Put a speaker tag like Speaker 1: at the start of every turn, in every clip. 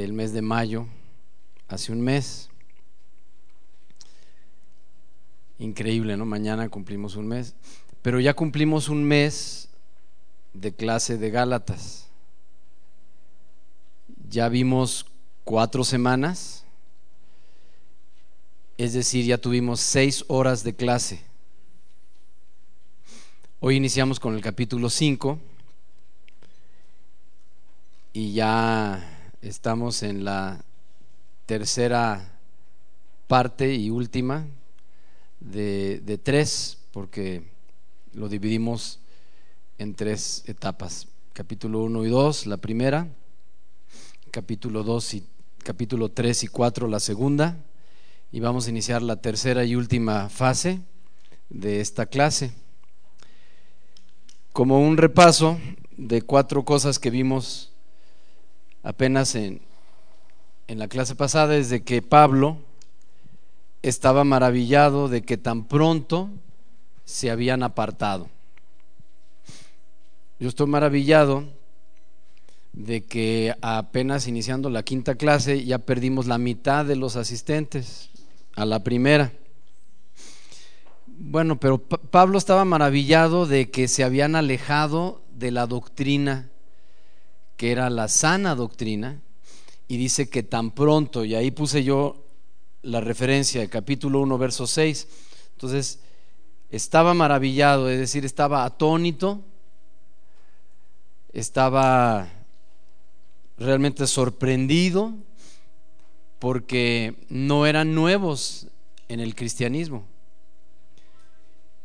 Speaker 1: del mes de mayo, hace un mes. Increíble, ¿no? Mañana cumplimos un mes. Pero ya cumplimos un mes de clase de Gálatas. Ya vimos cuatro semanas, es decir, ya tuvimos seis horas de clase. Hoy iniciamos con el capítulo 5 y ya estamos en la tercera parte y última de, tres, porque lo dividimos en tres etapas. Capítulo 1 y 2, la primera, capítulo 2 y capítulo 3 y 4, la segunda, y vamos a iniciar la tercera y última fase de esta clase. Como un repaso de cuatro cosas que vimos apenas en, en la clase pasada, es de que Pablo estaba maravillado de que tan pronto se habían apartado. Yo estoy maravillado de que apenas iniciando la quinta clase ya perdimos la mitad de los asistentes a la primera. Bueno, pero Pablo estaba maravillado de que se habían alejado de la doctrina que era la sana doctrina y dice que tan pronto, y ahí puse yo la referencia de capítulo 1, verso 6, entonces estaba maravillado, es decir, estaba atónito, estaba realmente sorprendido porque no eran nuevos en el cristianismo.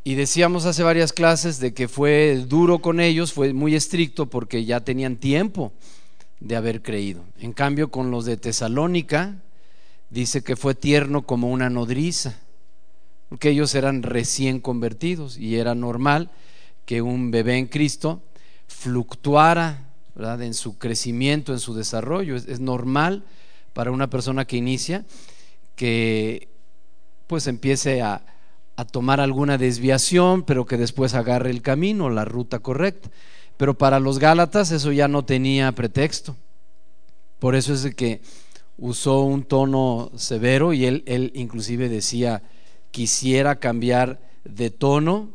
Speaker 1: Y decíamos hace varias clases de que fue duro con ellos, fue muy estricto porque ya tenían tiempo de haber creído. En cambio, con los de Tesalónica, dice que fue tierno como una nodriza, porque ellos eran recién convertidos y era normal que un bebé en Cristo fluctuara en su crecimiento, en su desarrollo. Es, es, normal para una persona que inicia que pues empiece a, a tomar alguna desviación, pero que después agarre el camino, la ruta correcta. Pero para los Gálatas eso ya no tenía pretexto. Por eso es que usó un tono severo y él, él inclusive decía, quisiera cambiar de tono.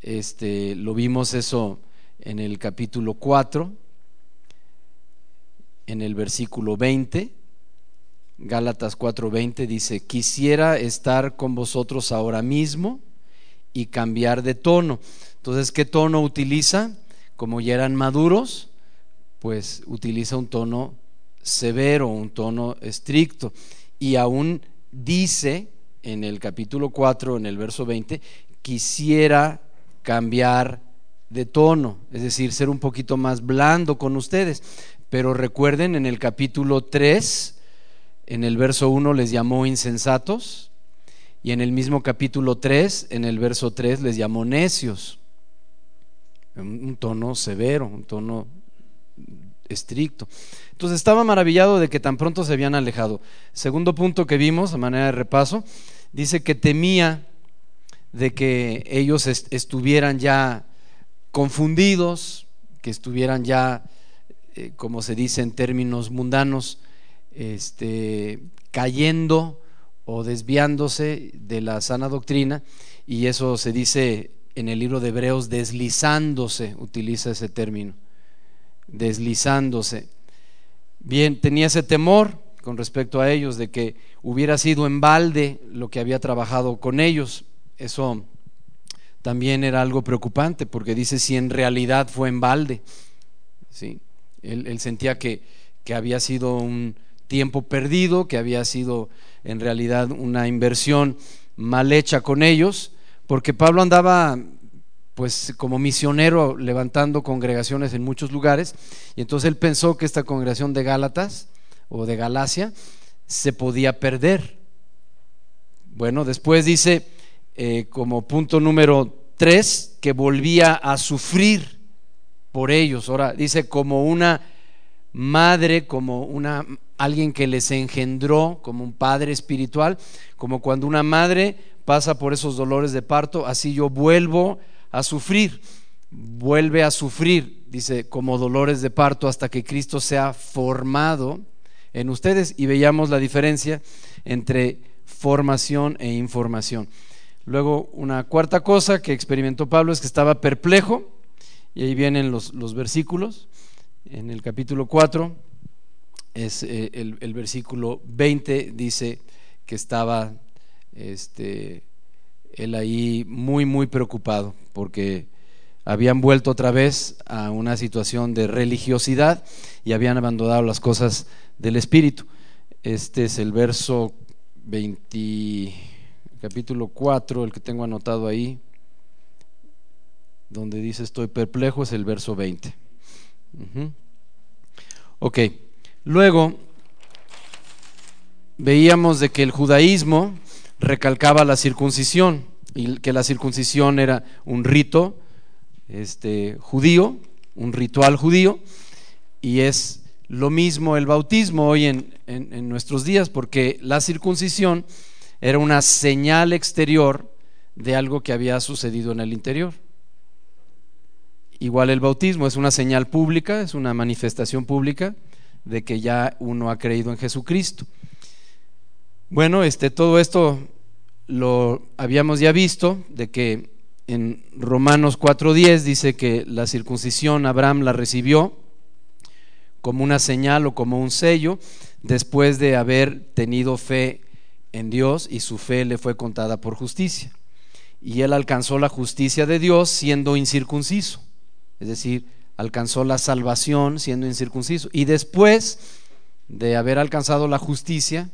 Speaker 1: Este, lo vimos eso en el capítulo 4, en el versículo 20. Gálatas 4:20 dice, quisiera estar con vosotros ahora mismo y cambiar de tono. Entonces, ¿qué tono utiliza? Como ya eran maduros, pues utiliza un tono severo, un tono estricto. Y aún dice en el capítulo 4, en el verso 20, quisiera cambiar de tono, es decir, ser un poquito más blando con ustedes. Pero recuerden, en el capítulo 3, en el verso 1 les llamó insensatos y en el mismo capítulo 3, en el verso 3 les llamó necios. Un tono severo, un tono estricto. Entonces estaba maravillado de que tan pronto se habían alejado. Segundo punto que vimos a manera de repaso, dice que temía de que ellos estuvieran ya confundidos, que estuvieran ya, eh, como se dice en términos mundanos, este, cayendo o desviándose de la sana doctrina, y eso se dice en el libro de Hebreos, deslizándose, utiliza ese término, deslizándose. Bien, tenía ese temor con respecto a ellos de que hubiera sido en balde lo que había trabajado con ellos. Eso también era algo preocupante porque dice si en realidad fue en balde. ¿sí? Él, sentía que, que había sido un, tiempo perdido, que había sido en realidad una inversión mal hecha con ellos, porque Pablo andaba pues como misionero levantando congregaciones en muchos lugares, y entonces él pensó que esta congregación de Gálatas o de Galacia se podía perder. Bueno, después dice eh, como punto número tres que volvía a sufrir por ellos. Ahora dice como una madre, como una alguien que les engendró, como un padre espiritual, como cuando una madre pasa por esos dolores de parto, así yo vuelvo a sufrir, vuelve a sufrir, dice, como dolores de parto hasta que Cristo sea formado en ustedes y veíamos la diferencia entre formación e información. Luego, una cuarta cosa que experimentó Pablo es que estaba perplejo, y ahí vienen los, los versículos, en el capítulo 4, es eh, el, versículo 20, dice que estaba este, él ahí muy, muy preocupado, porque habían vuelto otra vez a una situación de religiosidad y habían abandonado las cosas del Espíritu. Este es el verso 20, capítulo 4, el que tengo anotado ahí, donde dice estoy perplejo, es el verso 20. Ok, luego veíamos de que el judaísmo recalcaba la circuncisión y que la circuncisión era un rito este, judío, un ritual judío, y es lo mismo el bautismo hoy en, en, nuestros días, porque la circuncisión era una señal exterior de algo que había sucedido en el interior. Igual el bautismo es una señal pública, es una manifestación pública de que ya uno ha creído en Jesucristo. Bueno, este, todo esto lo habíamos ya visto, de que en Romanos 4.10 dice que la circuncisión Abraham la recibió como una señal o como un sello después de haber tenido fe en Dios y su fe le fue contada por justicia. Y él alcanzó la justicia de Dios siendo incircunciso, es decir, alcanzó la salvación siendo incircunciso. Y después de haber alcanzado la justicia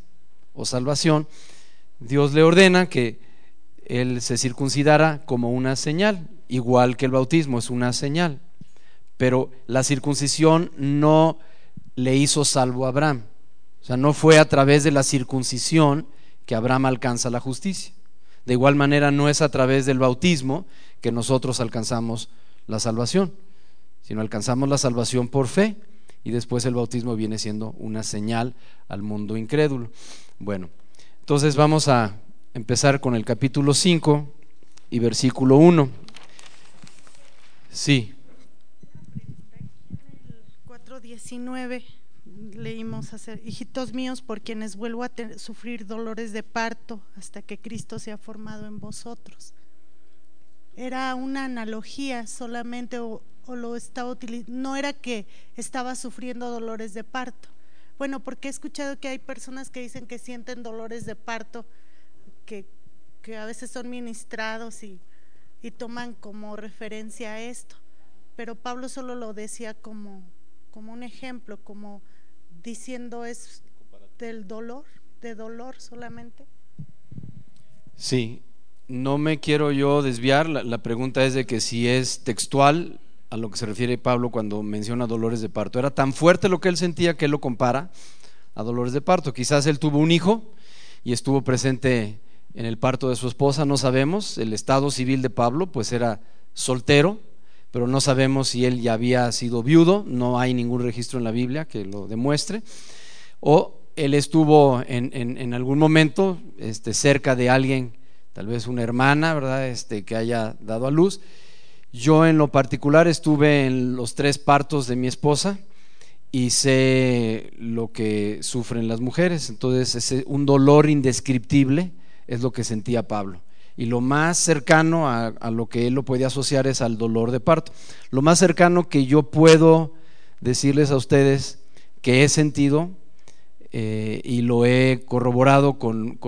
Speaker 1: o salvación, Dios le ordena que él se circuncidara como una señal, igual que el bautismo es una señal. Pero la circuncisión no le hizo salvo a Abraham. O sea, no fue a través de la circuncisión que Abraham alcanza la justicia. De igual manera, no es a través del bautismo que nosotros alcanzamos la salvación, sino alcanzamos la salvación por fe y después el bautismo viene siendo una señal al mundo incrédulo. Bueno, entonces vamos a empezar con el capítulo 5 y versículo 1. Sí.
Speaker 2: 4.19 leímos hacer, hijitos míos, por quienes vuelvo a sufrir dolores de parto hasta que Cristo se ha formado en vosotros. Era una analogía solamente o, lo estaba utilizando, no era que estaba sufriendo dolores de parto. Bueno, porque he escuchado que hay personas que dicen que sienten dolores de parto que, a veces son ministrados y, toman como referencia a esto. Pero Pablo solo lo decía como, como un ejemplo, como diciendo es del dolor, de dolor solamente.
Speaker 1: Sí, no me quiero yo desviar, la, pregunta es de que si es textual a lo que se refiere Pablo cuando menciona dolores de parto. Era tan fuerte lo que él sentía que él lo compara a dolores de parto. Quizás él tuvo un hijo y estuvo presente en el parto de su esposa, no sabemos. El estado civil de Pablo pues era soltero, pero no sabemos si él ya había sido viudo, no hay ningún registro en la Biblia que lo demuestre. O él estuvo en, en, algún momento este, cerca de alguien, tal vez una hermana, ¿verdad? Este, que haya dado a luz. Yo en lo particular estuve en los tres partos de mi esposa y sé lo que sufren las mujeres. Entonces es un dolor indescriptible es lo que sentía Pablo. Y lo más cercano a, lo que él lo puede asociar es al dolor de parto. Lo más cercano que yo puedo decirles a ustedes que he sentido eh, y lo he corroborado con,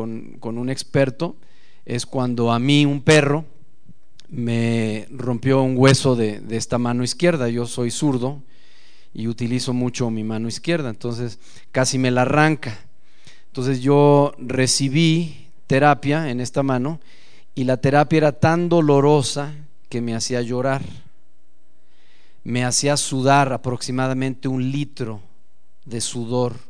Speaker 1: un experto es cuando a mí un perro me rompió un hueso de, esta mano izquierda. Yo soy zurdo y utilizo mucho mi mano izquierda, entonces casi me la arranca. Entonces yo recibí terapia en esta mano y la terapia era tan dolorosa que me hacía llorar. Me hacía sudar aproximadamente un litro de sudor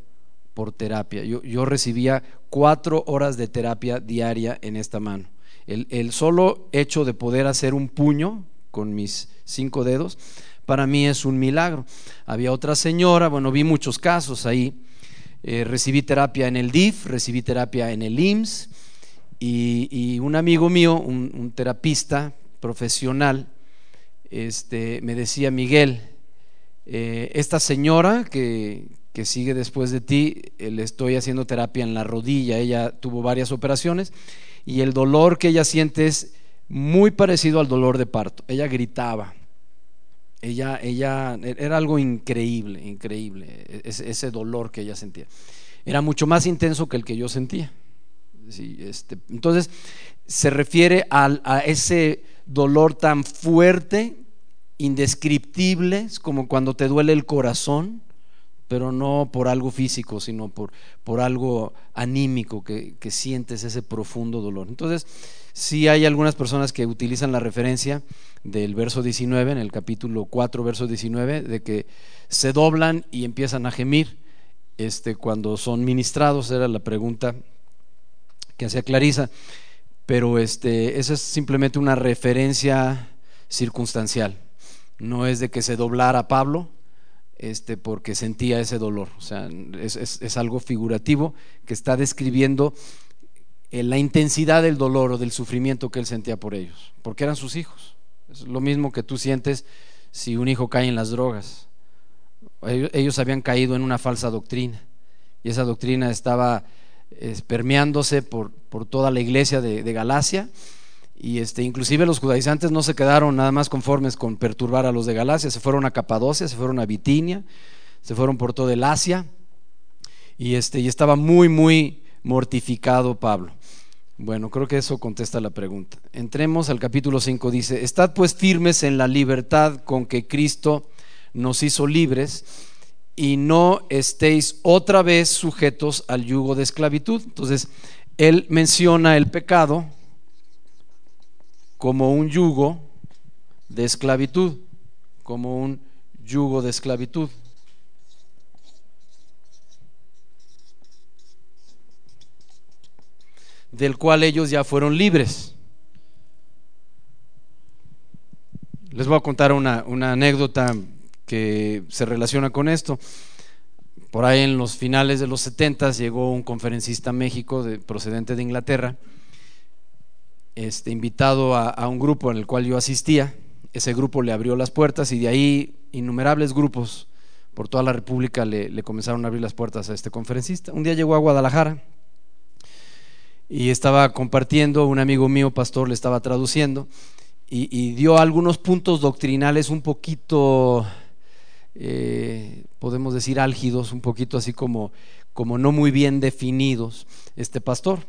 Speaker 1: por terapia. Yo, recibía cuatro horas de terapia diaria en esta mano. El, el, solo hecho de poder hacer un puño con mis cinco dedos, para mí es un milagro. Había otra señora, bueno, vi muchos casos ahí. Eh, recibí terapia en el DIF, recibí terapia en el IMSS, y, un amigo mío, un, terapista profesional, este, me decía, Miguel, eh, esta señora que, sigue después de ti, le estoy haciendo terapia en la rodilla. Ella tuvo varias operaciones y el dolor que ella siente es muy parecido al dolor de parto. Ella gritaba. Ella, ella era algo increíble, increíble, e-, ese, dolor que ella sentía. Era mucho más intenso que el que yo sentía. este, entonces, se refiere a ese dolor tan fuerte, indescriptible, como cuando te duele el corazón, pero no por algo físico, sino por, por algo anímico, que, que sientes ese profundo dolor. Entonces, sí hay algunas personas que utilizan la referencia del verso 19, en el capítulo 4, verso 19, de que se doblan y empiezan a gemir. Este, cuando son ministrados, era la pregunta que hacía Clarisa, pero este, esa es simplemente una referencia circunstancial, no es de que se doblara Pablo, este, porque sentía ese dolor. O sea, es, algo figurativo que está describiendo eh, la intensidad del dolor o del sufrimiento que él sentía por ellos, porque eran sus hijos. Es lo mismo que tú sientes si un hijo cae en las drogas. Ellos, habían caído en una falsa doctrina y esa doctrina estaba permeándose por, por, toda la iglesia de Galacia y este, inclusive los judaizantes no se quedaron nada más conformes con perturbar a los de Galacia, se fueron a Capadocia, se fueron a Bitinia, se fueron por todo el Asia y, este, y estaba muy, muy mortificado Pablo. Bueno, creo que eso contesta la pregunta. Entremos al capítulo 5, dice, estad pues firmes en la libertad con que Cristo nos hizo libres y no estéis otra vez sujetos al yugo de esclavitud. Entonces, él menciona el pecado como un yugo de esclavitud, como un yugo de esclavitud. del cual ellos ya fueron libres. Les voy a contar una, anécdota que se relaciona con esto. Por ahí en los finales de los 70 llegó un conferencista a México de, procedente de Inglaterra este, invitado a, un grupo en el cual yo asistía. Ese grupo le abrió las puertas y de ahí innumerables grupos por toda la República le, comenzaron a abrir las puertas a este conferencista. Un día llegó a Guadalajara y estaba compartiendo, un amigo mío, pastor, le estaba traduciendo y, dio algunos puntos doctrinales un poquito, eh, podemos decir, álgidos, un poquito así como, como no muy bien definidos, este pastor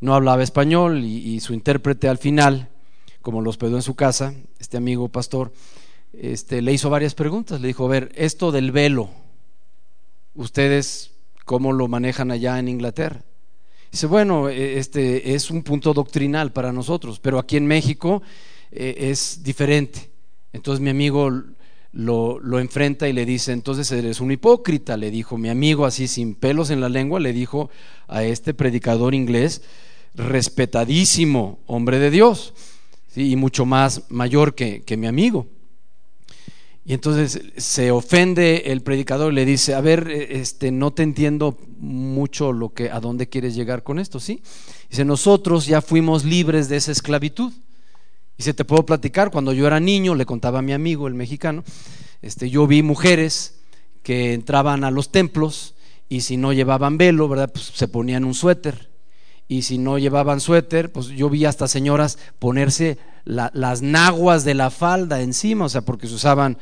Speaker 1: no hablaba español y, su intérprete al final, como lo hospedó en su casa, este amigo pastor, este, le hizo varias preguntas. Le dijo, a ver, esto del velo, ¿ustedes cómo lo manejan allá en Inglaterra? Dice, bueno, e, este es un punto doctrinal para nosotros, pero aquí en México e, es diferente. Entonces mi amigo lo, lo, enfrenta y le dice, entonces eres un hipócrita, le dijo mi amigo así sin pelos en la lengua, le dijo a este predicador inglés, respetadísimo hombre de Dios y mucho más mayor que, mi amigo. Y entonces se ofende el predicador le dice, a ver, este, no te entiendo mucho lo que, a dónde quieres llegar con esto, ¿sí? Dice, nosotros ya fuimos libres de esa esclavitud. Se te puedo platicar, cuando yo era niño, le contaba a mi amigo, el mexicano, este, yo vi mujeres que entraban a los templos y si no llevaban velo, ¿verdad? Pues se ponían un suéter y si no llevaban suéter, pues yo vi hasta señoras ponerse las naguas de la falda encima, o sea, porque se usaban,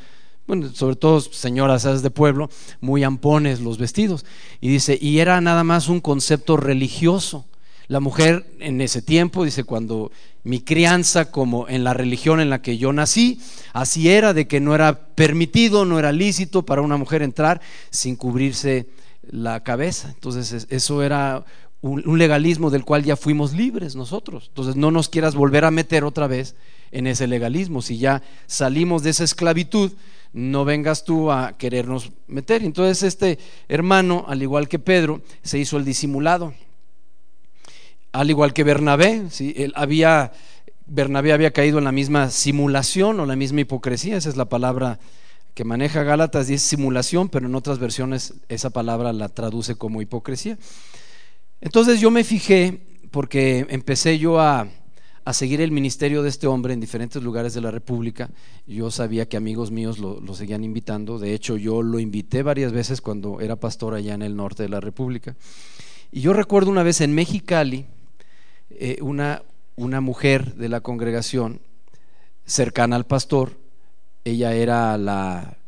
Speaker 1: bueno, sobre todo señoras de pueblo, muy ampones los vestidos. Y dice, y era nada más un concepto religioso. La mujer en ese tiempo, dice, cuando mi crianza como en la religión en la que yo nací, así era de que no era permitido, no era lícito para una mujer entrar sin cubrirse la cabeza. Entonces eso era un, legalismo del cual ya fuimos libres nosotros. Entonces no nos quieras volver a meter otra vez en ese legalismo. Si ya salimos de esa esclavitud, no vengas tú a querernos meter. Entonces este hermano, al igual que Pedro, se hizo el disimulado. Al igual que Bernabé, ¿sí? Él había, Bernabé había caído en la misma simulación o la misma hipocresía, esa es la palabra que maneja Gálatas, dice simulación, pero en otras versiones esa palabra la traduce como hipocresía. Entonces yo me fijé, porque empecé yo a, seguir el ministerio de este hombre en diferentes lugares de la República. Yo sabía que amigos míos lo, lo, seguían invitando. De hecho, yo lo invité varias veces cuando era pastor allá en el norte de la República. Y yo recuerdo una vez en Mexicali, eh, una, una mujer de la congregación cercana al pastor, ella era la,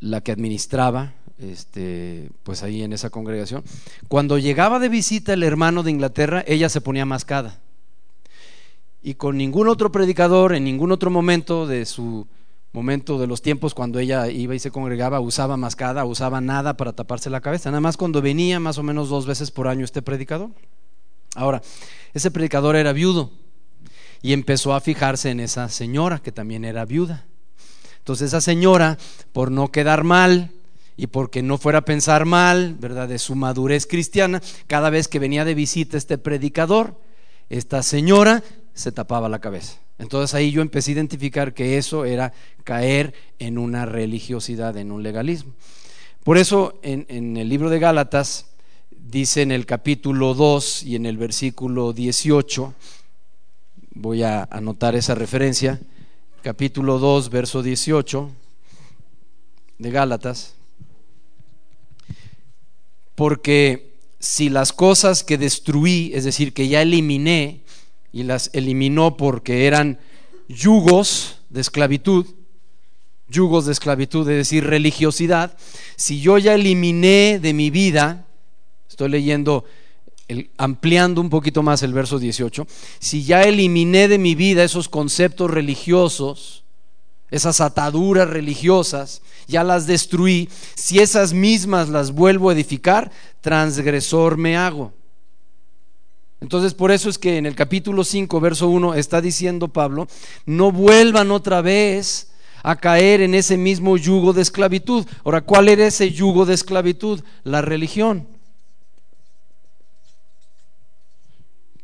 Speaker 1: la que administraba este, pues ahí en esa congregación. Cuando llegaba de visita el hermano de Inglaterra, ella se ponía mascada y con ningún otro predicador en ningún otro momento de su momento de los tiempos cuando ella iba y se congregaba usaba mascada, usaba nada para taparse la cabeza, nada más cuando venía más o menos dos veces por año este predicador. Ahora, ese predicador era viudo y empezó a fijarse en esa señora que también era viuda. Entonces esa señora, por no quedar mal y porque no fuera a pensar mal, ¿verdad? De su madurez cristiana, cada vez que venía de visita este predicador, esta señora se tapaba la cabeza. Entonces ahí yo empecé a identificar que eso era caer en una religiosidad, en un legalismo. Por eso en, el libro de Gálatas dice en el capítulo 2 y en el versículo 18, voy a anotar esa referencia, capítulo 2, verso 18 de Gálatas, porque si las cosas que destruí, es decir, que ya eliminé, y las eliminó porque eran yugos de esclavitud, yugos de esclavitud, es decir, religiosidad, si yo ya eliminé de mi vida, estoy leyendo, ampliando un poquito más el verso 18, si ya eliminé de mi vida esos conceptos religiosos, esas ataduras religiosas, ya las destruí, si esas mismas las vuelvo a edificar, transgresor me hago. Entonces por eso es que en el capítulo 5, verso 1 está diciendo Pablo, no vuelvan otra vez a caer en ese mismo yugo de esclavitud. Ahora, ¿cuál era ese yugo de esclavitud? La religión.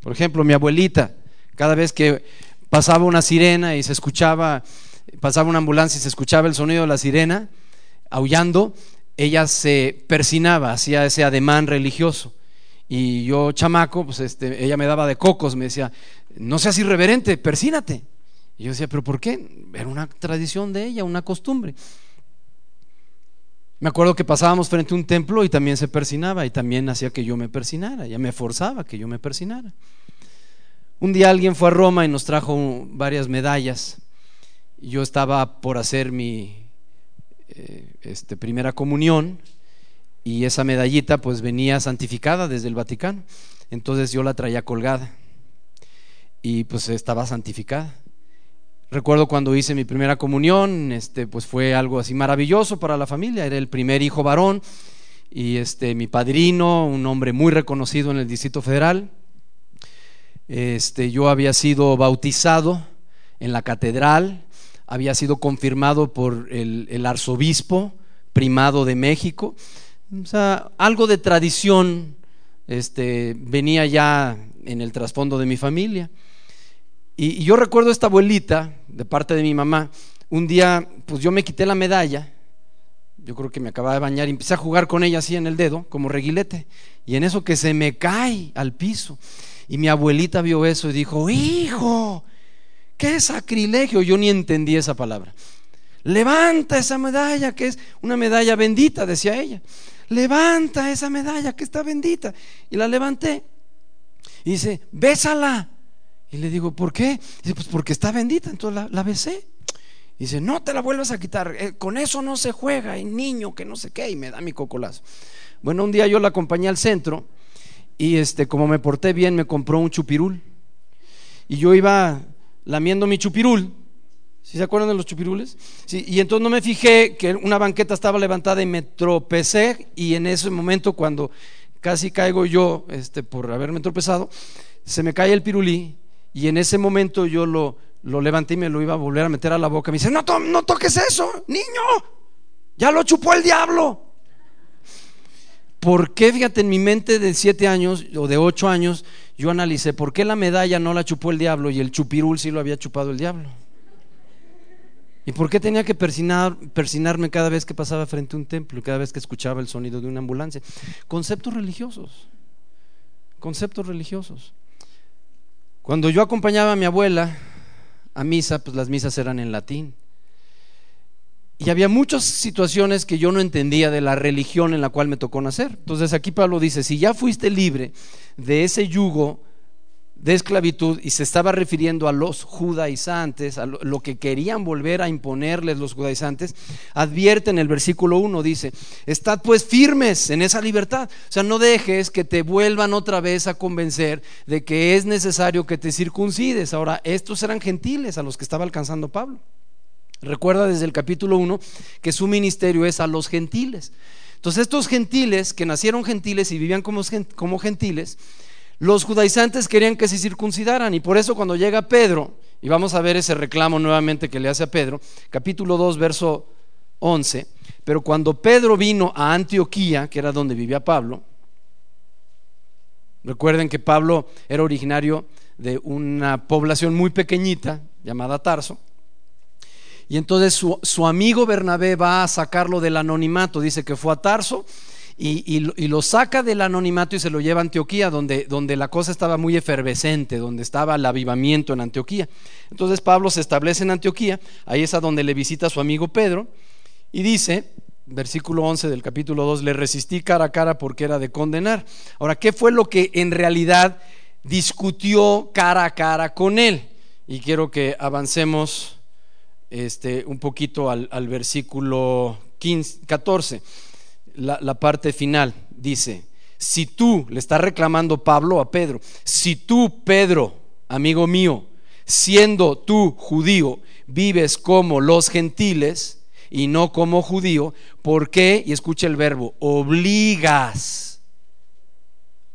Speaker 1: Por ejemplo, mi abuelita, cada vez que pasaba una sirena y se escuchaba, pasaba una ambulancia y se escuchaba el sonido de la sirena aullando, ella se persinaba, hacía ese ademán religioso. Y yo, chamaco, pues este, ella me daba de cocos, me decía, no seas irreverente, persínate. Y yo decía, ¿pero por qué? Era una tradición de ella, una costumbre. Me acuerdo que pasábamos frente a un templo y también se persinaba y también hacía que yo me persinara, ella me forzaba que yo me persinara. Un día alguien fue a Roma y nos trajo varias medallas. Yo estaba por hacer mi eh, este, primera comunión y esa medallita pues venía santificada desde el Vaticano. Entonces yo la traía colgada y pues estaba santificada. Recuerdo cuando hice mi primera comunión, este pues fue algo así maravilloso para la familia, era el primer hijo varón y este mi padrino, un hombre muy reconocido en el Distrito Federal. Este yo había sido bautizado en la catedral, había sido confirmado por el, arzobispo primado de México o sea, algo de tradición este, venía ya en el trasfondo de mi familia. Y, yo recuerdo esta abuelita, de parte de mi mamá, un día, pues yo me quité la medalla, yo creo que me acababa de bañar y empecé a jugar con ella así en el dedo, como reguilete, y en eso que se me cae al piso. Y mi abuelita vio eso y dijo, hijo, qué sacrilegio, yo ni entendí esa palabra. Levanta esa medalla, que es una medalla bendita, decía ella levanta esa medalla que está bendita. Y la levanté. Y dice, bésala. Y le digo, ¿por qué? dice, pues porque está bendita. Entonces la, besé. Y dice, no te la vuelvas a quitar. Eh, con eso no se juega. Hay niño que no sé qué. Y me da mi cocolazo. Bueno, un día yo la acompañé al centro. Y este, como me porté bien, me compró un chupirul. Y yo iba lamiendo mi chupirul ¿Sí se acuerdan de los chupirules? Y entonces no me fijé que una banqueta estaba levantada y me tropecé y en ese momento cuando casi caigo yo este, por haberme tropezado, se me cae el pirulí y en ese momento yo lo, lo levanté y me lo iba a volver a meter a la boca. Me dice, no, no toques eso, niño, ya lo chupó el diablo. ¿Por qué, fíjate, en mi mente de siete años o de ocho años, yo analicé por qué la medalla no la chupó el diablo y el chupirul sí lo había chupado el diablo? ¿Y por qué tenía que persinar, persinarme cada vez que pasaba frente a un templo, cada vez que escuchaba el sonido de una ambulancia? Conceptos religiosos, conceptos religiosos. Cuando yo acompañaba a mi abuela a misa, pues las misas eran en latín. Y había muchas situaciones que yo no entendía de la religión en la cual me tocó nacer. Entonces aquí Pablo dice, si ya fuiste libre de ese yugo de esclavitud y se estaba refiriendo a los judaizantes, a lo, que querían volver a imponerles los judaizantes, advierte en el versículo 1, dice, estad pues firmes en esa libertad. O sea, no dejes que te vuelvan otra vez a convencer de que es necesario que te circuncides. Ahora, estos eran gentiles a los que estaba alcanzando Pablo. Recuerda desde el capítulo 1 que su ministerio es a los gentiles. Entonces estos gentiles, que nacieron gentiles y vivían como, gentiles, los judaizantes querían que se circuncidaran y por eso cuando llega Pedro, y vamos a ver ese reclamo nuevamente que le hace a Pedro, capítulo 2, verso 11, pero cuando Pedro vino a Antioquía, que era donde vivía Pablo, recuerden que Pablo era originario de una población muy pequeñita llamada Tarso, y entonces su, amigo Bernabé va a sacarlo del anonimato, dice que fue a Tarso y, lo saca del anonimato y se lo lleva a Antioquía, donde, la cosa estaba muy efervescente, donde estaba el avivamiento en Antioquía. Entonces Pablo se establece en Antioquía, ahí es a donde le visita su amigo Pedro, y dice, versículo 11 del capítulo 2, le resistí cara a cara porque era de condenar. Ahora, ¿qué fue lo que en realidad discutió cara a cara con él? Y quiero que avancemos este, un poquito al, al versículo 15, 14 la, parte final. Dice, si tú, le está reclamando Pablo a Pedro, si tú, Pedro, amigo mío, siendo tú judío, vives como los gentiles y no como judío, ¿por qué? Y escucha el verbo, obligas.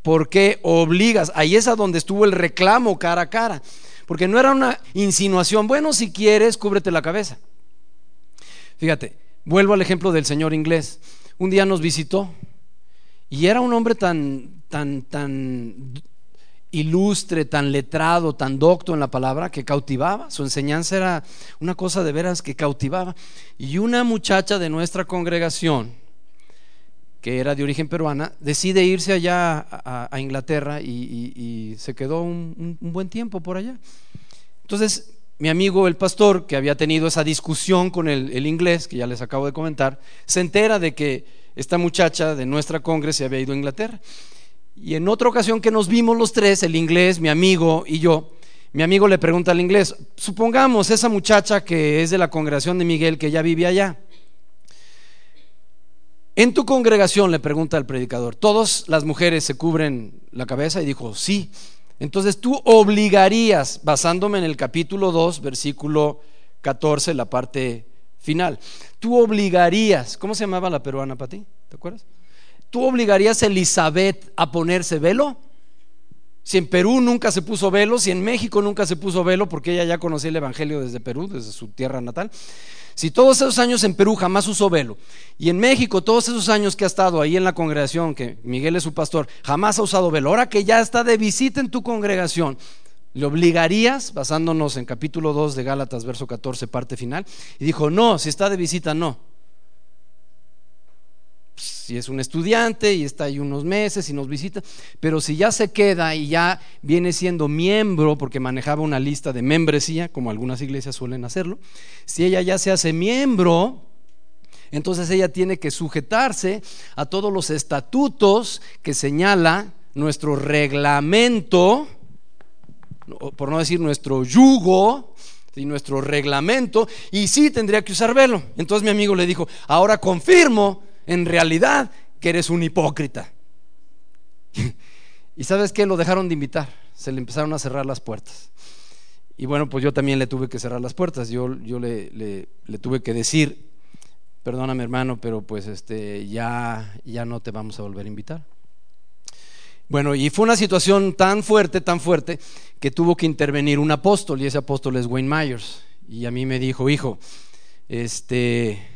Speaker 1: ¿Por qué obligas? Ahí es a donde estuvo el reclamo cara a cara. Porque no era una insinuación, bueno, si quieres, cúbrete la cabeza. Fíjate, vuelvo al ejemplo del señor inglés un día nos visitó y era un hombre tan, tan, tan ilustre, tan letrado, tan docto en la palabra que cautivaba. Su enseñanza era una cosa de veras que cautivaba. Y una muchacha de nuestra congregación, que era de origen peruana, decide irse allá a, Inglaterra y, se quedó un, buen tiempo por allá. Entonces mi amigo el pastor, que había tenido esa discusión con el, inglés, que ya les acabo de comentar, se entera de que esta muchacha de nuestra congre se había ido a Inglaterra. Y en otra ocasión que nos vimos los tres, el inglés, mi amigo y yo, mi amigo le pregunta al inglés, supongamos esa muchacha que es de la congregación de Miguel, que ya vive allá. En tu congregación, le pregunta al predicador, ¿todas las mujeres se cubren la cabeza? Y dijo, sí. Entonces tú obligarías, basándome en el capítulo 2, versículo 14, la parte final, tú obligarías, ¿cómo se llamaba la peruana para ti? ¿Te acuerdas? ¿Tú obligarías a Elizabeth a ponerse velo? Si en Perú nunca se puso velo, si en México nunca se puso velo, porque ella ya conocía el Evangelio desde Perú, desde su tierra natal. Si todos esos años en Perú jamás usó velo, y en México todos esos años que ha estado ahí en la congregación, que Miguel es su pastor, jamás ha usado velo, ahora que ya está de visita en tu congregación, ¿le obligarías, basándonos en capítulo 2 de Gálatas, verso 14, parte final? Y dijo, no, si está de visita, no si es un estudiante y está ahí unos meses y nos visita, pero si ya se queda y ya viene siendo miembro, porque manejaba una lista de membresía, como algunas iglesias suelen hacerlo, si ella ya se hace miembro, entonces ella tiene que sujetarse a todos los estatutos que señala nuestro reglamento, por no decir nuestro yugo, y nuestro reglamento, y sí tendría que usar velo. Entonces mi amigo le dijo, ahora confirmo en realidad que eres un hipócrita. y sabes qué, lo dejaron de invitar, se le empezaron a cerrar las puertas. Y bueno, pues yo también le tuve que cerrar las puertas, yo, yo le, le, tuve que decir, perdóname hermano, pero pues este, ya, ya no te vamos a volver a invitar. Bueno, y fue una situación tan fuerte, tan fuerte, que tuvo que intervenir un apóstol, y ese apóstol es Wayne Myers. Y a mí me dijo, hijo, este,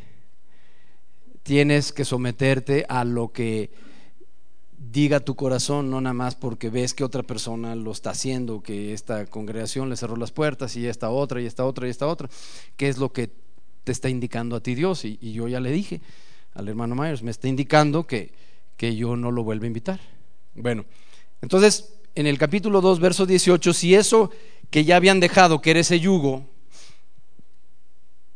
Speaker 1: tienes que someterte a lo que diga tu corazón, no nada más porque ves que otra persona lo está haciendo, que esta congregación le cerró las puertas y esta otra y esta otra y esta otra, ¿qué es lo que te está indicando a ti Dios? Y, yo ya le dije al hermano Myers, me está indicando que, que yo no lo vuelvo a invitar. Bueno, entonces en el capítulo 2, verso 18, si eso que ya habían dejado, que era ese yugo,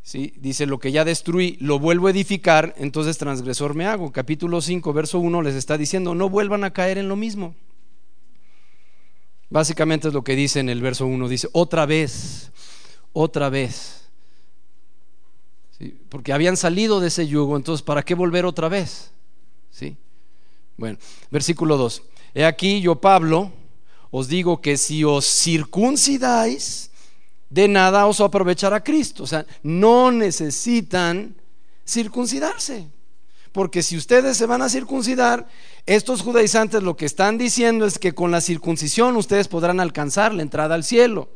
Speaker 1: ¿sí? dice, lo que ya destruí, lo vuelvo a edificar, entonces transgresor me hago. Capítulo 5, verso 1 les está diciendo, no vuelvan a caer en lo mismo. Básicamente es lo que dice en el verso 1, dice, otra vez, otra vez. Porque habían salido de ese yugo, entonces, ¿para qué volver otra vez? ¿Sí? Bueno, versículo 2. He aquí yo, Pablo, os digo que si os circuncidáis, de nada os aprovechará Cristo. O sea, no necesitan circuncidarse. Porque si ustedes se van a circuncidar, estos judaizantes lo que están diciendo es que con la circuncisión ustedes podrán alcanzar la entrada al cielo.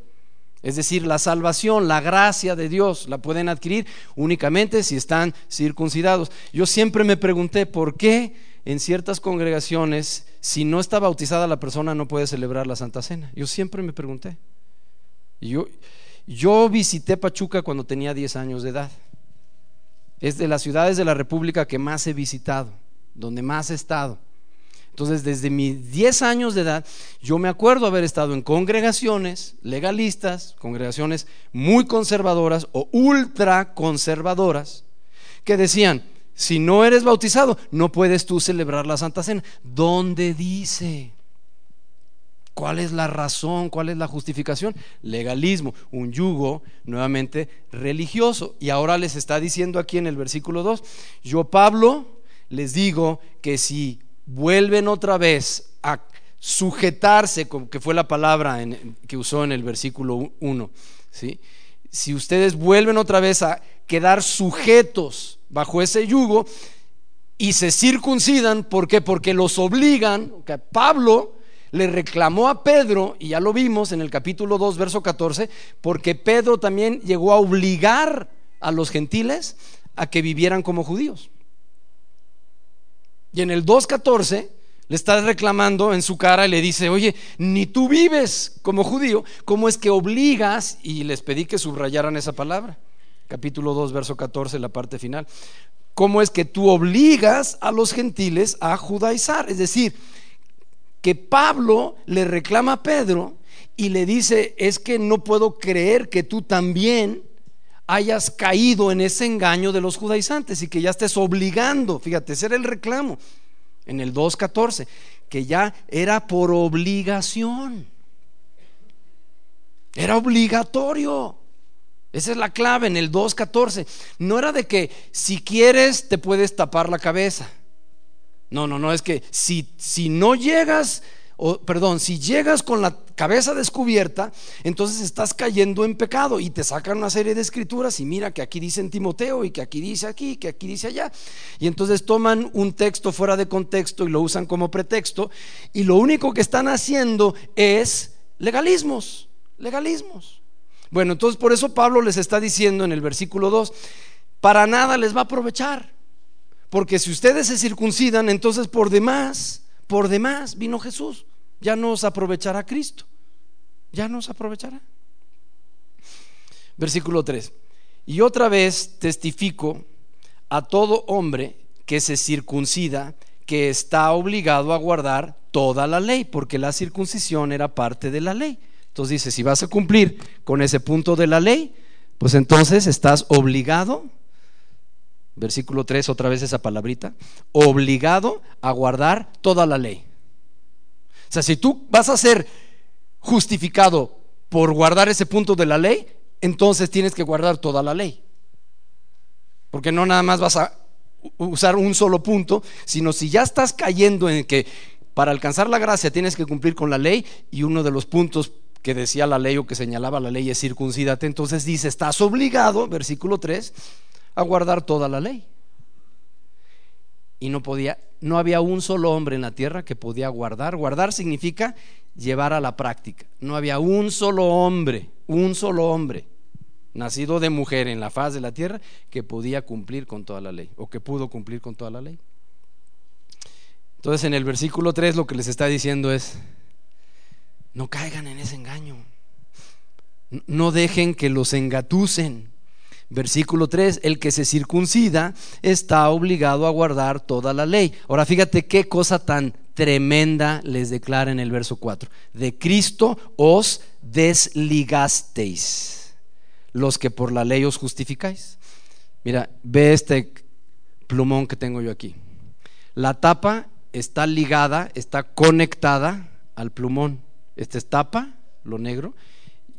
Speaker 1: Es decir, la salvación, la gracia de Dios la pueden adquirir únicamente si están circuncidados. Yo siempre me pregunté por qué en ciertas congregaciones, si no está bautizada la persona, no puede celebrar la Santa Cena. Yo siempre me pregunté. Yo, yo visité Pachuca cuando tenía 10 años de edad. Es de las ciudades de la República que más he visitado, donde más he estado. Entonces, desde mis 10 años de edad, yo me acuerdo haber estado en congregaciones legalistas, congregaciones muy conservadoras o ultra conservadoras, que decían, si no eres bautizado, no puedes tú celebrar la Santa Cena. ¿Dónde dice? ¿Cuál es la razón? ¿Cuál es la justificación? Legalismo, un yugo nuevamente religioso. Y ahora les está diciendo aquí en el versículo 2, yo Pablo les digo que si vuelven otra vez a sujetarse, que fue la palabra que usó en el versículo 1, ¿sí? si ustedes vuelven otra vez a quedar sujetos bajo ese yugo y se circuncidan, ¿por qué? Porque los obligan, que Pablo le reclamó a Pedro, y ya lo vimos en el capítulo 2, verso 14, porque Pedro también llegó a obligar a los gentiles a que vivieran como judíos. Y en el 2.14 le está reclamando en su cara y le dice, oye, ni tú vives como judío, ¿cómo es que obligas? Y les pedí que subrayaran esa palabra. Capítulo 2, verso 14, la parte final. ¿Cómo es que tú obligas a los gentiles a judaizar? Es decir, que Pablo le reclama a Pedro y le dice, es que no puedo creer que tú también hayas caído en ese engaño de los judaizantes y que ya estés obligando, fíjate, ese era el reclamo en el 2.14, que ya era por obligación, era obligatorio. Esa es la clave en el 2.14. No era de que si quieres te puedes tapar la cabeza. No, no, no, es que si, si no llegas o, perdón, si llegas con la cabeza descubierta, entonces estás cayendo en pecado y te sacan una serie de escrituras y mira que aquí dice en Timoteo y que aquí dice aquí, que aquí dice allá. Y entonces toman un texto fuera de contexto y lo usan como pretexto y lo único que están haciendo es legalismos, legalismos. Bueno, entonces por eso Pablo les está diciendo en el versículo 2, para nada les va a aprovechar, porque si ustedes se circuncidan, entonces por demás por demás vino Jesús. Ya nos aprovechará Cristo. Ya nos aprovechará. Versículo 3. Y otra vez testifico a todo hombre que se circuncida que está obligado a guardar toda la ley, porque la circuncisión era parte de la ley. Entonces dice, si vas a cumplir con ese punto de la ley, pues entonces estás obligado versículo 3, otra vez esa palabrita, obligado a guardar toda la ley. O sea, si tú vas a ser justificado por guardar ese punto de la ley, entonces tienes que guardar toda la ley. Porque no nada más vas a usar un solo punto, sino si ya estás cayendo en que para alcanzar la gracia tienes que cumplir con la ley y uno de los puntos que decía la ley o que señalaba la ley es circuncídate, entonces dice, estás obligado, versículo 3, a guardar toda la ley. Y no podía, no había un solo hombre en la tierra que podía guardar. Guardar significa llevar a la práctica. No había un solo hombre, un solo hombre nacido de mujer en la faz de la tierra que podía cumplir con toda la ley o que pudo cumplir con toda la ley. Entonces en el versículo 3 lo que les está diciendo es, no caigan en ese engaño, no dejen que los engatusen. Versículo 3, el que se circuncida está obligado a guardar toda la ley. Ahora fíjate qué cosa tan tremenda les declara en el verso 4. De Cristo os desligasteis, los que por la ley os justificáis. Mira, ve este plumón que tengo yo aquí. La tapa está ligada, está conectada al plumón. Esta es tapa, lo negro,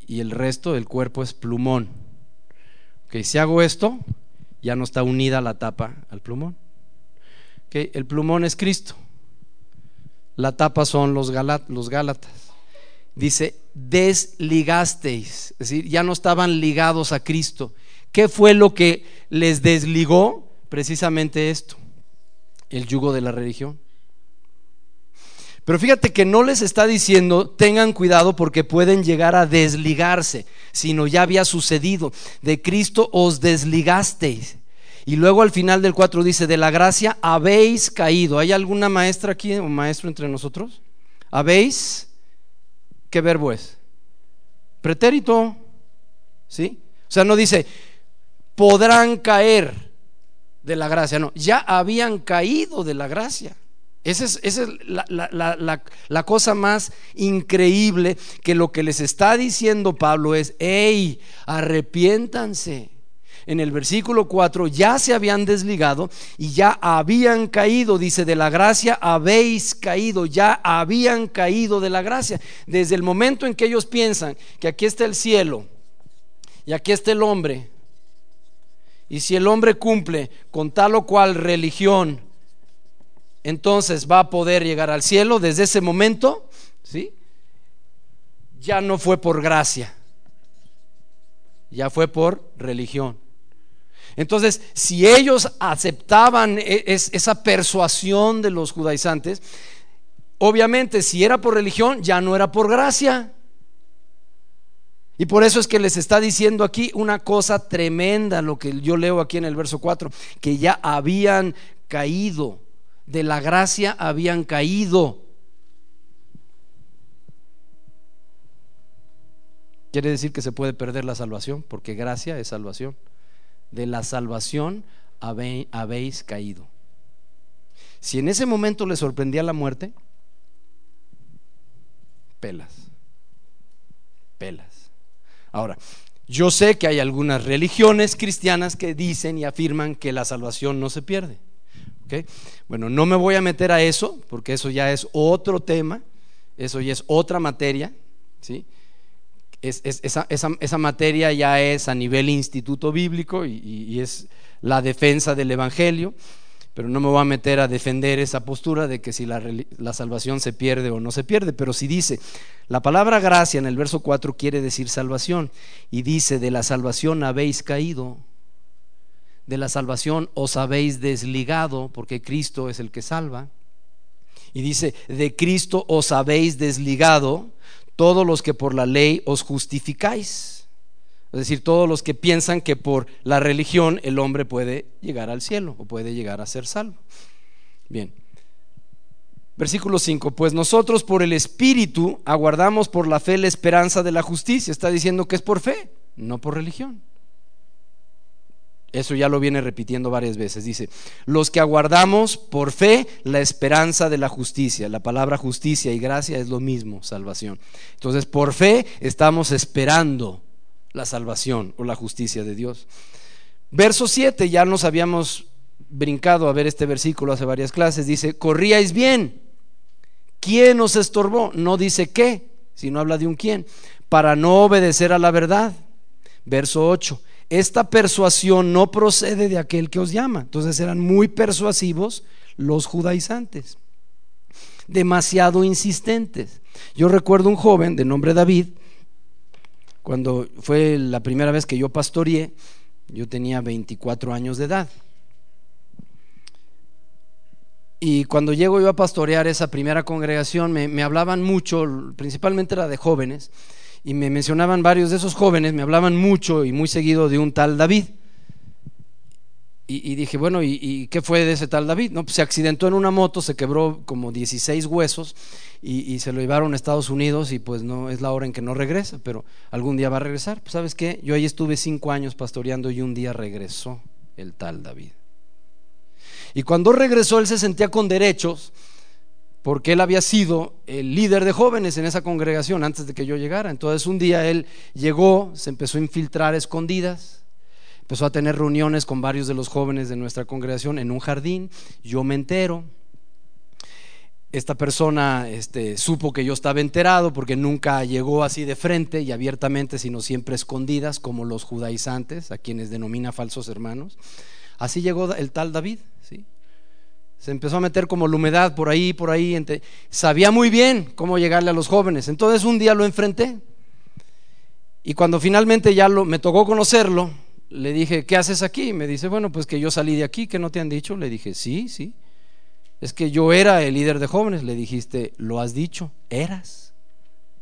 Speaker 1: y el resto del cuerpo es plumón. Si hago esto, ya no está unida la tapa al plumón. Okay, el plumón es Cristo. La tapa son los, los Gálatas. Dice, desligasteis, es decir, ya no estaban ligados a Cristo. ¿Qué fue lo que les desligó? Precisamente esto, el yugo de la religión. Pero fíjate que no les está diciendo tengan cuidado porque pueden llegar a desligarse, sino ya había sucedido. De Cristo os desligasteis. Y luego al final del 4 dice, de la gracia habéis caído. ¿Hay alguna maestra aquí o maestro entre nosotros? ¿Habéis? ¿Qué verbo es? Pretérito. ¿Sí? O sea, no dice, podrán caer de la gracia. No, ya habían caído de la gracia. Esa es, la, cosa más increíble que lo que les está diciendo Pablo es, hey, arrepiéntanse. En el versículo 4 ya se habían desligado y ya habían caído, dice, de la gracia habéis caído, ya habían caído de la gracia. Desde el momento en que ellos piensan que aquí está el cielo y aquí está el hombre, y si el hombre cumple con tal o cual religión, entonces va a poder llegar al cielo desde ese momento, ¿sí? Ya no fue por gracia, ya fue por religión. Entonces, si ellos aceptaban e, esa persuasión de los judaizantes, obviamente si era por religión, ya no era por gracia. Y por eso es que les está diciendo aquí una cosa tremenda, lo que yo leo aquí en el verso 4, que ya habían caído de la gracia habían caído. Quiere decir que se puede perder la salvación, porque gracia es salvación. De la salvación habéis caído. Si en ese momento le sorprendía la muerte, pelas, pelas. Ahora, yo sé que hay algunas religiones cristianas que dicen y afirman que la salvación no se pierde. Bueno, no me voy a meter a eso, porque eso ya es otro tema, eso ya es otra materia, ¿sí? esa, materia ya es a nivel instituto bíblico y, es la defensa del Evangelio, pero no me voy a meter a defender esa postura de que si la, la salvación se pierde o no se pierde, pero si dice, la palabra gracia en el verso 4 quiere decir salvación y dice, de la salvación habéis caído de la salvación os habéis desligado, porque Cristo es el que salva. Y dice, de Cristo os habéis desligado todos los que por la ley os justificáis. Es decir, todos los que piensan que por la religión el hombre puede llegar al cielo o puede llegar a ser salvo. Bien. Versículo 5, pues nosotros por el Espíritu aguardamos por la fe la esperanza de la justicia. Está diciendo que es por fe, no por religión. Eso ya lo viene repitiendo varias veces. Dice, los que aguardamos por fe la esperanza de la justicia. La palabra justicia y gracia es lo mismo, salvación. Entonces, por fe estamos esperando la salvación o la justicia de Dios. Verso 7, ya nos habíamos brincado a ver este versículo hace varias clases. Dice, corríais bien. ¿Quién os estorbó? No dice qué, sino habla de un quién. Para no obedecer a la verdad. Verso 8 esta persuasión no procede de aquel que os llama. Entonces eran muy persuasivos los judaizantes, demasiado insistentes. Yo recuerdo un joven de nombre David, cuando fue la primera vez que yo pastoreé, yo tenía 24 años de edad. Y cuando llego yo a pastorear esa primera congregación, me, hablaban mucho, principalmente era de jóvenes, y me mencionaban varios de esos jóvenes, me hablaban mucho y muy seguido de un tal David. Y, dije, bueno, ¿y, qué fue de ese tal David? No, pues se accidentó en una moto, se quebró como 16 huesos y, se lo llevaron a Estados Unidos y pues no es la hora en que no regresa, pero algún día va a regresar. Pues sabes qué, yo ahí estuve cinco años pastoreando y un día regresó el tal David. Y cuando regresó él se sentía con derechos porque él había sido el líder de jóvenes en esa congregación antes de que yo llegara. Entonces un día él llegó, se empezó a infiltrar escondidas, empezó a tener reuniones con varios de los jóvenes de nuestra congregación en un jardín, yo me entero. Esta persona este, supo que yo estaba enterado porque nunca llegó así de frente y abiertamente, sino siempre escondidas, como los judaizantes, a quienes denomina falsos hermanos. Así llegó el tal David, ¿sí? Se empezó a meter como la humedad por ahí, por ahí. Sabía muy bien cómo llegarle a los jóvenes. Entonces un día lo enfrenté. Y cuando finalmente ya lo, me tocó conocerlo, le dije, ¿qué haces aquí? Me dice, bueno, pues que yo salí de aquí, que no te han dicho. Le dije, sí, sí. Es que yo era el líder de jóvenes. Le dijiste, lo has dicho, eras.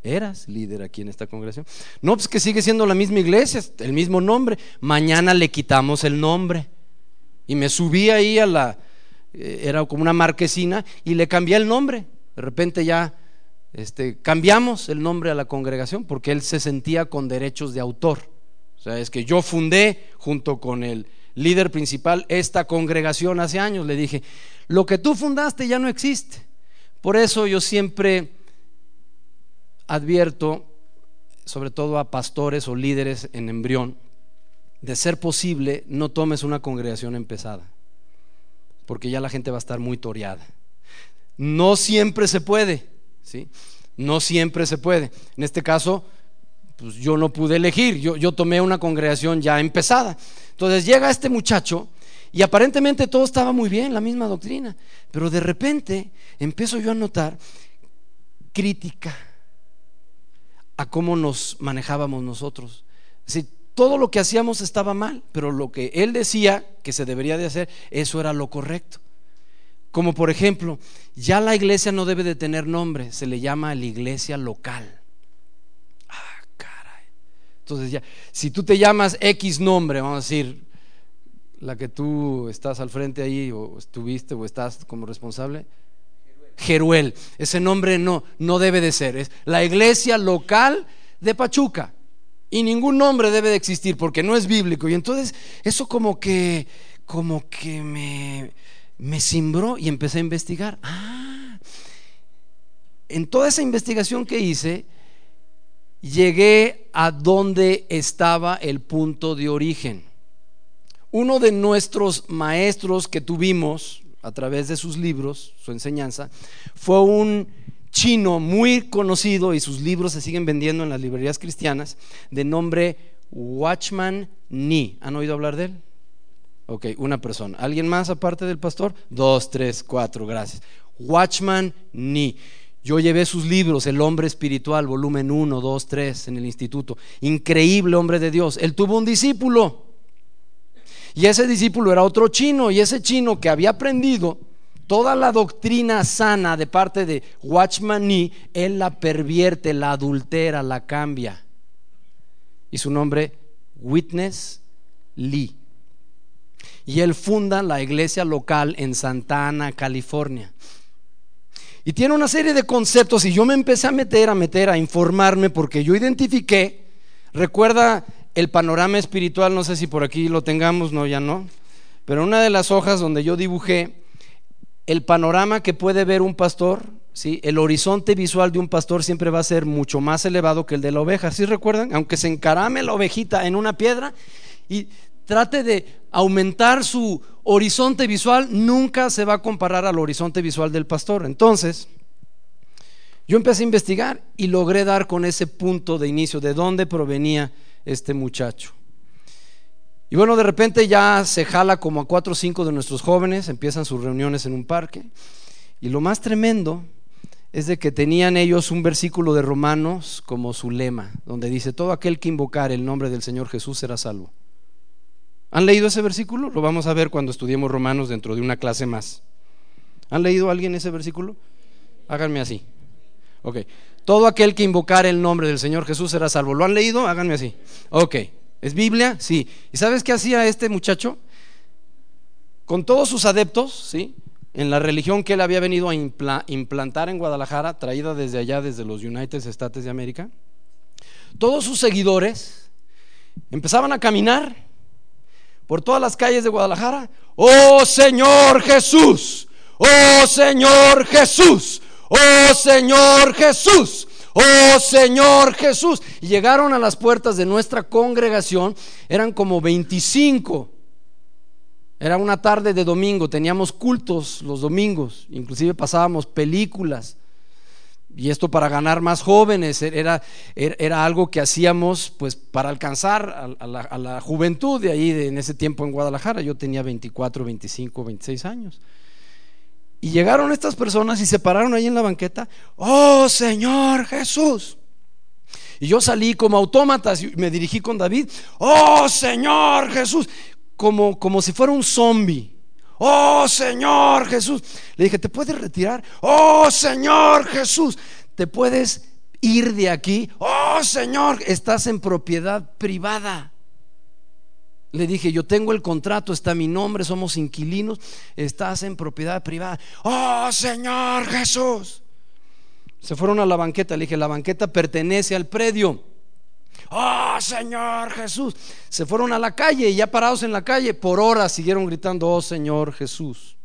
Speaker 1: Eras líder aquí en esta congregación. No, pues que sigue siendo la misma iglesia, el mismo nombre. Mañana le quitamos el nombre. Y me subí ahí a la, era como una marquesina y le cambié el nombre. De repente ya este, cambiamos el nombre a la congregación porque él se sentía con derechos de autor. O sea, es que yo fundé junto con el líder principal esta congregación hace años. Le dije, lo que tú fundaste ya no existe. Por eso yo siempre advierto, sobre todo a pastores o líderes en embrión, de ser posible, no tomes una congregación empezada, porque ya la gente va a estar muy toreada. No siempre se puede, ¿sí? No siempre se puede. En este caso, pues yo no pude elegir, yo, yo tomé una congregación ya empezada. Entonces llega este muchacho y aparentemente todo estaba muy bien, la misma doctrina, pero de repente empiezo yo a notar crítica a cómo nos manejábamos nosotros. Si todo lo que hacíamos estaba mal, pero lo que él decía que se debería de hacer, eso era lo correcto. Como por ejemplo, ya la iglesia no debe de tener nombre, se le llama la iglesia local. Ah, caray. Entonces ya, si tú te llamas X nombre, vamos a decir, la que tú estás al frente ahí, o estuviste, o estás como responsable, Jeruel. Ese nombre no, no debe de ser. Es la iglesia local de Pachuca y ningún nombre debe de existir porque no es bíblico. Y entonces eso como que, como que me, me cimbró y empecé a investigar. Ah, en toda esa investigación que hice, llegué a donde estaba el punto de origen. Uno de nuestros maestros que tuvimos a través de sus libros, su enseñanza, fue un chino muy conocido y sus libros se siguen vendiendo en las librerías cristianas, de nombre Watchman Nee. ¿Han oído hablar de él? Ok, una persona. ¿Alguien más aparte del pastor? Dos, tres, cuatro, gracias. Watchman Nee. Yo llevé sus libros, El hombre espiritual, volumen 1, 2, 3, en el instituto. Increíble hombre de Dios. Él tuvo un discípulo. Y ese discípulo era otro chino. Y ese chino que había aprendido Toda la doctrina sana de parte de Watchman Nee, él la pervierte, la adultera, la cambia. Y su nombre, Witness Lee. Y él funda la iglesia local en Santa Ana, California. Y tiene una serie de conceptos y yo me empecé a meter, a meter, a informarme porque yo identifiqué, recuerda el panorama espiritual, no sé si por aquí lo tengamos, no, ya no, pero una de las hojas donde yo dibujé el panorama que puede ver un pastor, ¿sí? el horizonte visual de un pastor siempre va a ser mucho más elevado que el de la oveja. ¿Sí recuerdan? Aunque se encarame la ovejita en una piedra y trate de aumentar su horizonte visual, nunca se va a comparar al horizonte visual del pastor. Entonces, yo empecé a investigar y logré dar con ese punto de inicio de dónde provenía este muchacho. Y bueno, de repente ya se jala como a cuatro o cinco de nuestros jóvenes, empiezan sus reuniones en un parque. Y lo más tremendo es de que tenían ellos un versículo de Romanos como su lema, donde dice, todo aquel que invocar el nombre del Señor Jesús será salvo. ¿Han leído ese versículo? Lo vamos a ver cuando estudiemos Romanos dentro de una clase más. ¿Han leído alguien ese versículo? Háganme así. Ok. Todo aquel que invocar el nombre del Señor Jesús será salvo. ¿Lo han leído? Háganme así. Ok. ¿Es Biblia? Sí. ¿Y sabes qué hacía este muchacho? Con todos sus adeptos, ¿sí? En la religión que él había venido a implantar en Guadalajara, traída desde allá, desde los United States de América, todos sus seguidores empezaban a caminar por todas las calles de Guadalajara. Oh Señor Jesús, oh Señor Jesús, oh Señor Jesús, oh Señor Jesús. Llegaron a las puertas de nuestra congregación, eran como 25. Era una tarde de domingo, teníamos cultos los domingos, inclusive pasábamos películas. Y esto para ganar más jóvenes era, era, algo que hacíamos pues para alcanzar a, la, juventud de ahí en ese tiempo en Guadalajara. Yo tenía 24, 25, 26 años. Y llegaron estas personas y se pararon ahí en la banqueta. Oh Señor Jesús. Y yo salí como autómatas y me dirigí con David. Oh Señor Jesús. Como, como si fuera un zombie. Oh Señor Jesús. Le dije, ¿te puedes retirar? Oh Señor Jesús. ¿Te puedes ir de aquí? Oh Señor, estás en propiedad privada. Le dije, yo tengo el contrato, está mi nombre, somos inquilinos, estás en propiedad privada. Oh Señor Jesús. Se fueron a la banqueta, le dije, la banqueta pertenece al predio. Oh Señor Jesús. Se fueron a la calle y ya parados en la calle, por horas siguieron gritando, oh Señor Jesús.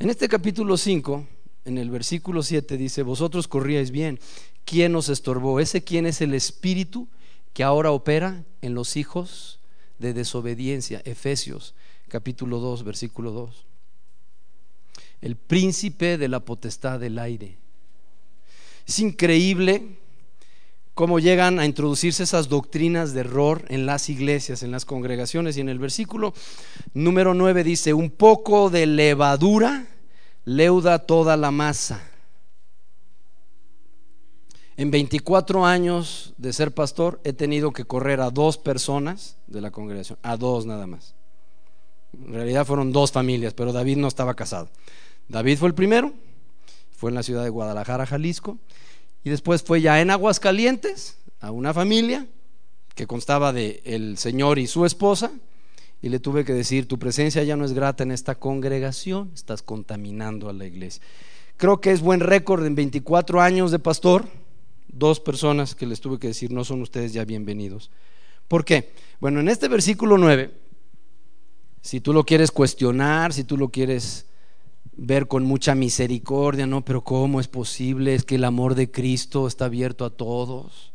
Speaker 1: En este capítulo 5, en el versículo 7 dice, vosotros corríais bien. ¿Quién os estorbó? Ese quién es el espíritu que ahora opera en los hijos de desobediencia. Efesios capítulo 2, versículo 2. El príncipe de la potestad del aire. Es increíble cómo llegan a introducirse esas doctrinas de error en las iglesias, en las congregaciones. Y en el versículo número 9 dice, un poco de levadura leuda toda la masa. En 24 años de ser pastor he tenido que correr a dos personas de la congregación, a dos nada más. En realidad fueron dos familias, pero David no estaba casado. David fue el primero, fue en la ciudad de Guadalajara, Jalisco, y después fue ya en Aguascalientes a una familia que constaba de el señor y su esposa, y le tuve que decir, tu presencia ya no es grata en esta congregación, estás contaminando a la iglesia. Creo que es buen récord en 24 años de pastor, dos personas que les tuve que decir, no son ustedes ya bienvenidos. ¿Por qué? Bueno, en este versículo 9, si tú lo quieres cuestionar, si tú lo quieres ver con mucha misericordia, ¿no? Pero ¿cómo es posible? Es que el amor de Cristo está abierto a todos.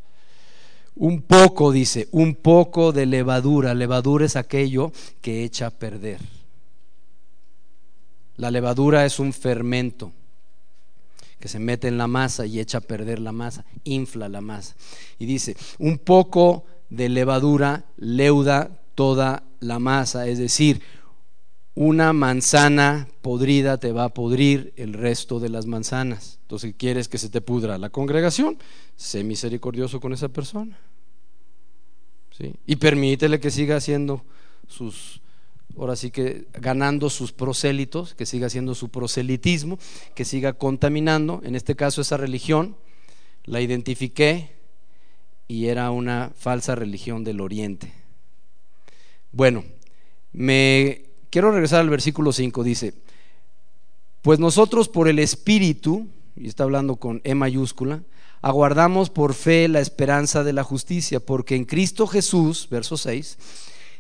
Speaker 1: Un poco, dice, un poco de levadura. Levadura es aquello que echa a perder. La levadura es un fermento que se mete en la masa y echa a perder la masa, infla la masa. Y dice, un poco de levadura leuda toda la masa, es decir, una manzana podrida te va a podrir el resto de las manzanas. Entonces, ¿quieres que se te pudra la congregación? Sé misericordioso con esa persona. ¿Sí? Y permítele que siga haciendo sus, ahora sí que ganando sus prosélitos, que siga haciendo su proselitismo, que siga contaminando. En este caso, esa religión la identifiqué y era una falsa religión del Oriente. Bueno, me quiero regresar al versículo 5, dice, pues nosotros por el Espíritu, y está hablando con E mayúscula, aguardamos por fe la esperanza de la justicia, porque en Cristo Jesús, verso 6,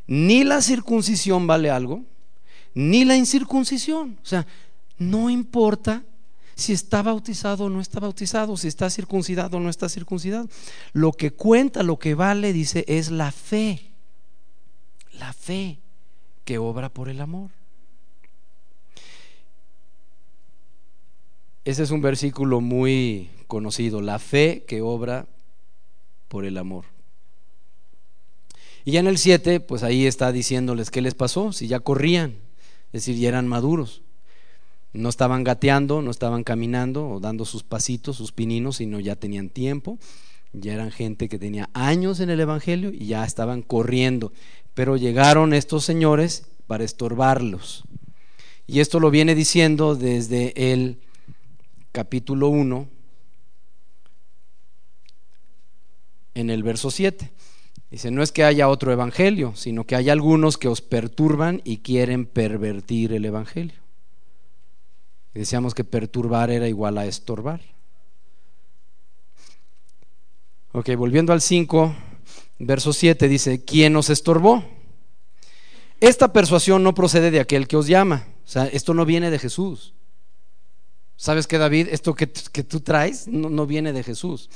Speaker 1: ni la circuncisión vale algo, ni la incircuncisión. O sea, no importa si está bautizado o no está bautizado, si está circuncidado o no está circuncidado. Lo que cuenta, lo que vale, dice, es la fe. La fe que obra por el amor. Ese es un versículo muy conocido, la fe que obra por el amor. Y ya en el 7, pues ahí está diciéndoles qué les pasó, si ya corrían, es decir, ya eran maduros. No estaban gateando, no estaban caminando o dando sus pasitos, sus pininos, sino ya tenían tiempo. Ya eran gente que tenía años en el Evangelio y ya estaban corriendo. Pero llegaron estos señores para estorbarlos. Y esto lo viene diciendo desde el capítulo 1, en el verso 7. Dice, no es que haya otro evangelio, sino que hay algunos que os perturban y quieren pervertir el evangelio. Y decíamos que perturbar era igual a estorbar. Ok, volviendo al 5, verso 7 dice, ¿quién nos estorbó? Esta persuasión no procede de aquel que os llama. O sea, esto no viene de Jesús. ¿Sabes qué, David? Esto que, tú traes no, viene de Jesús.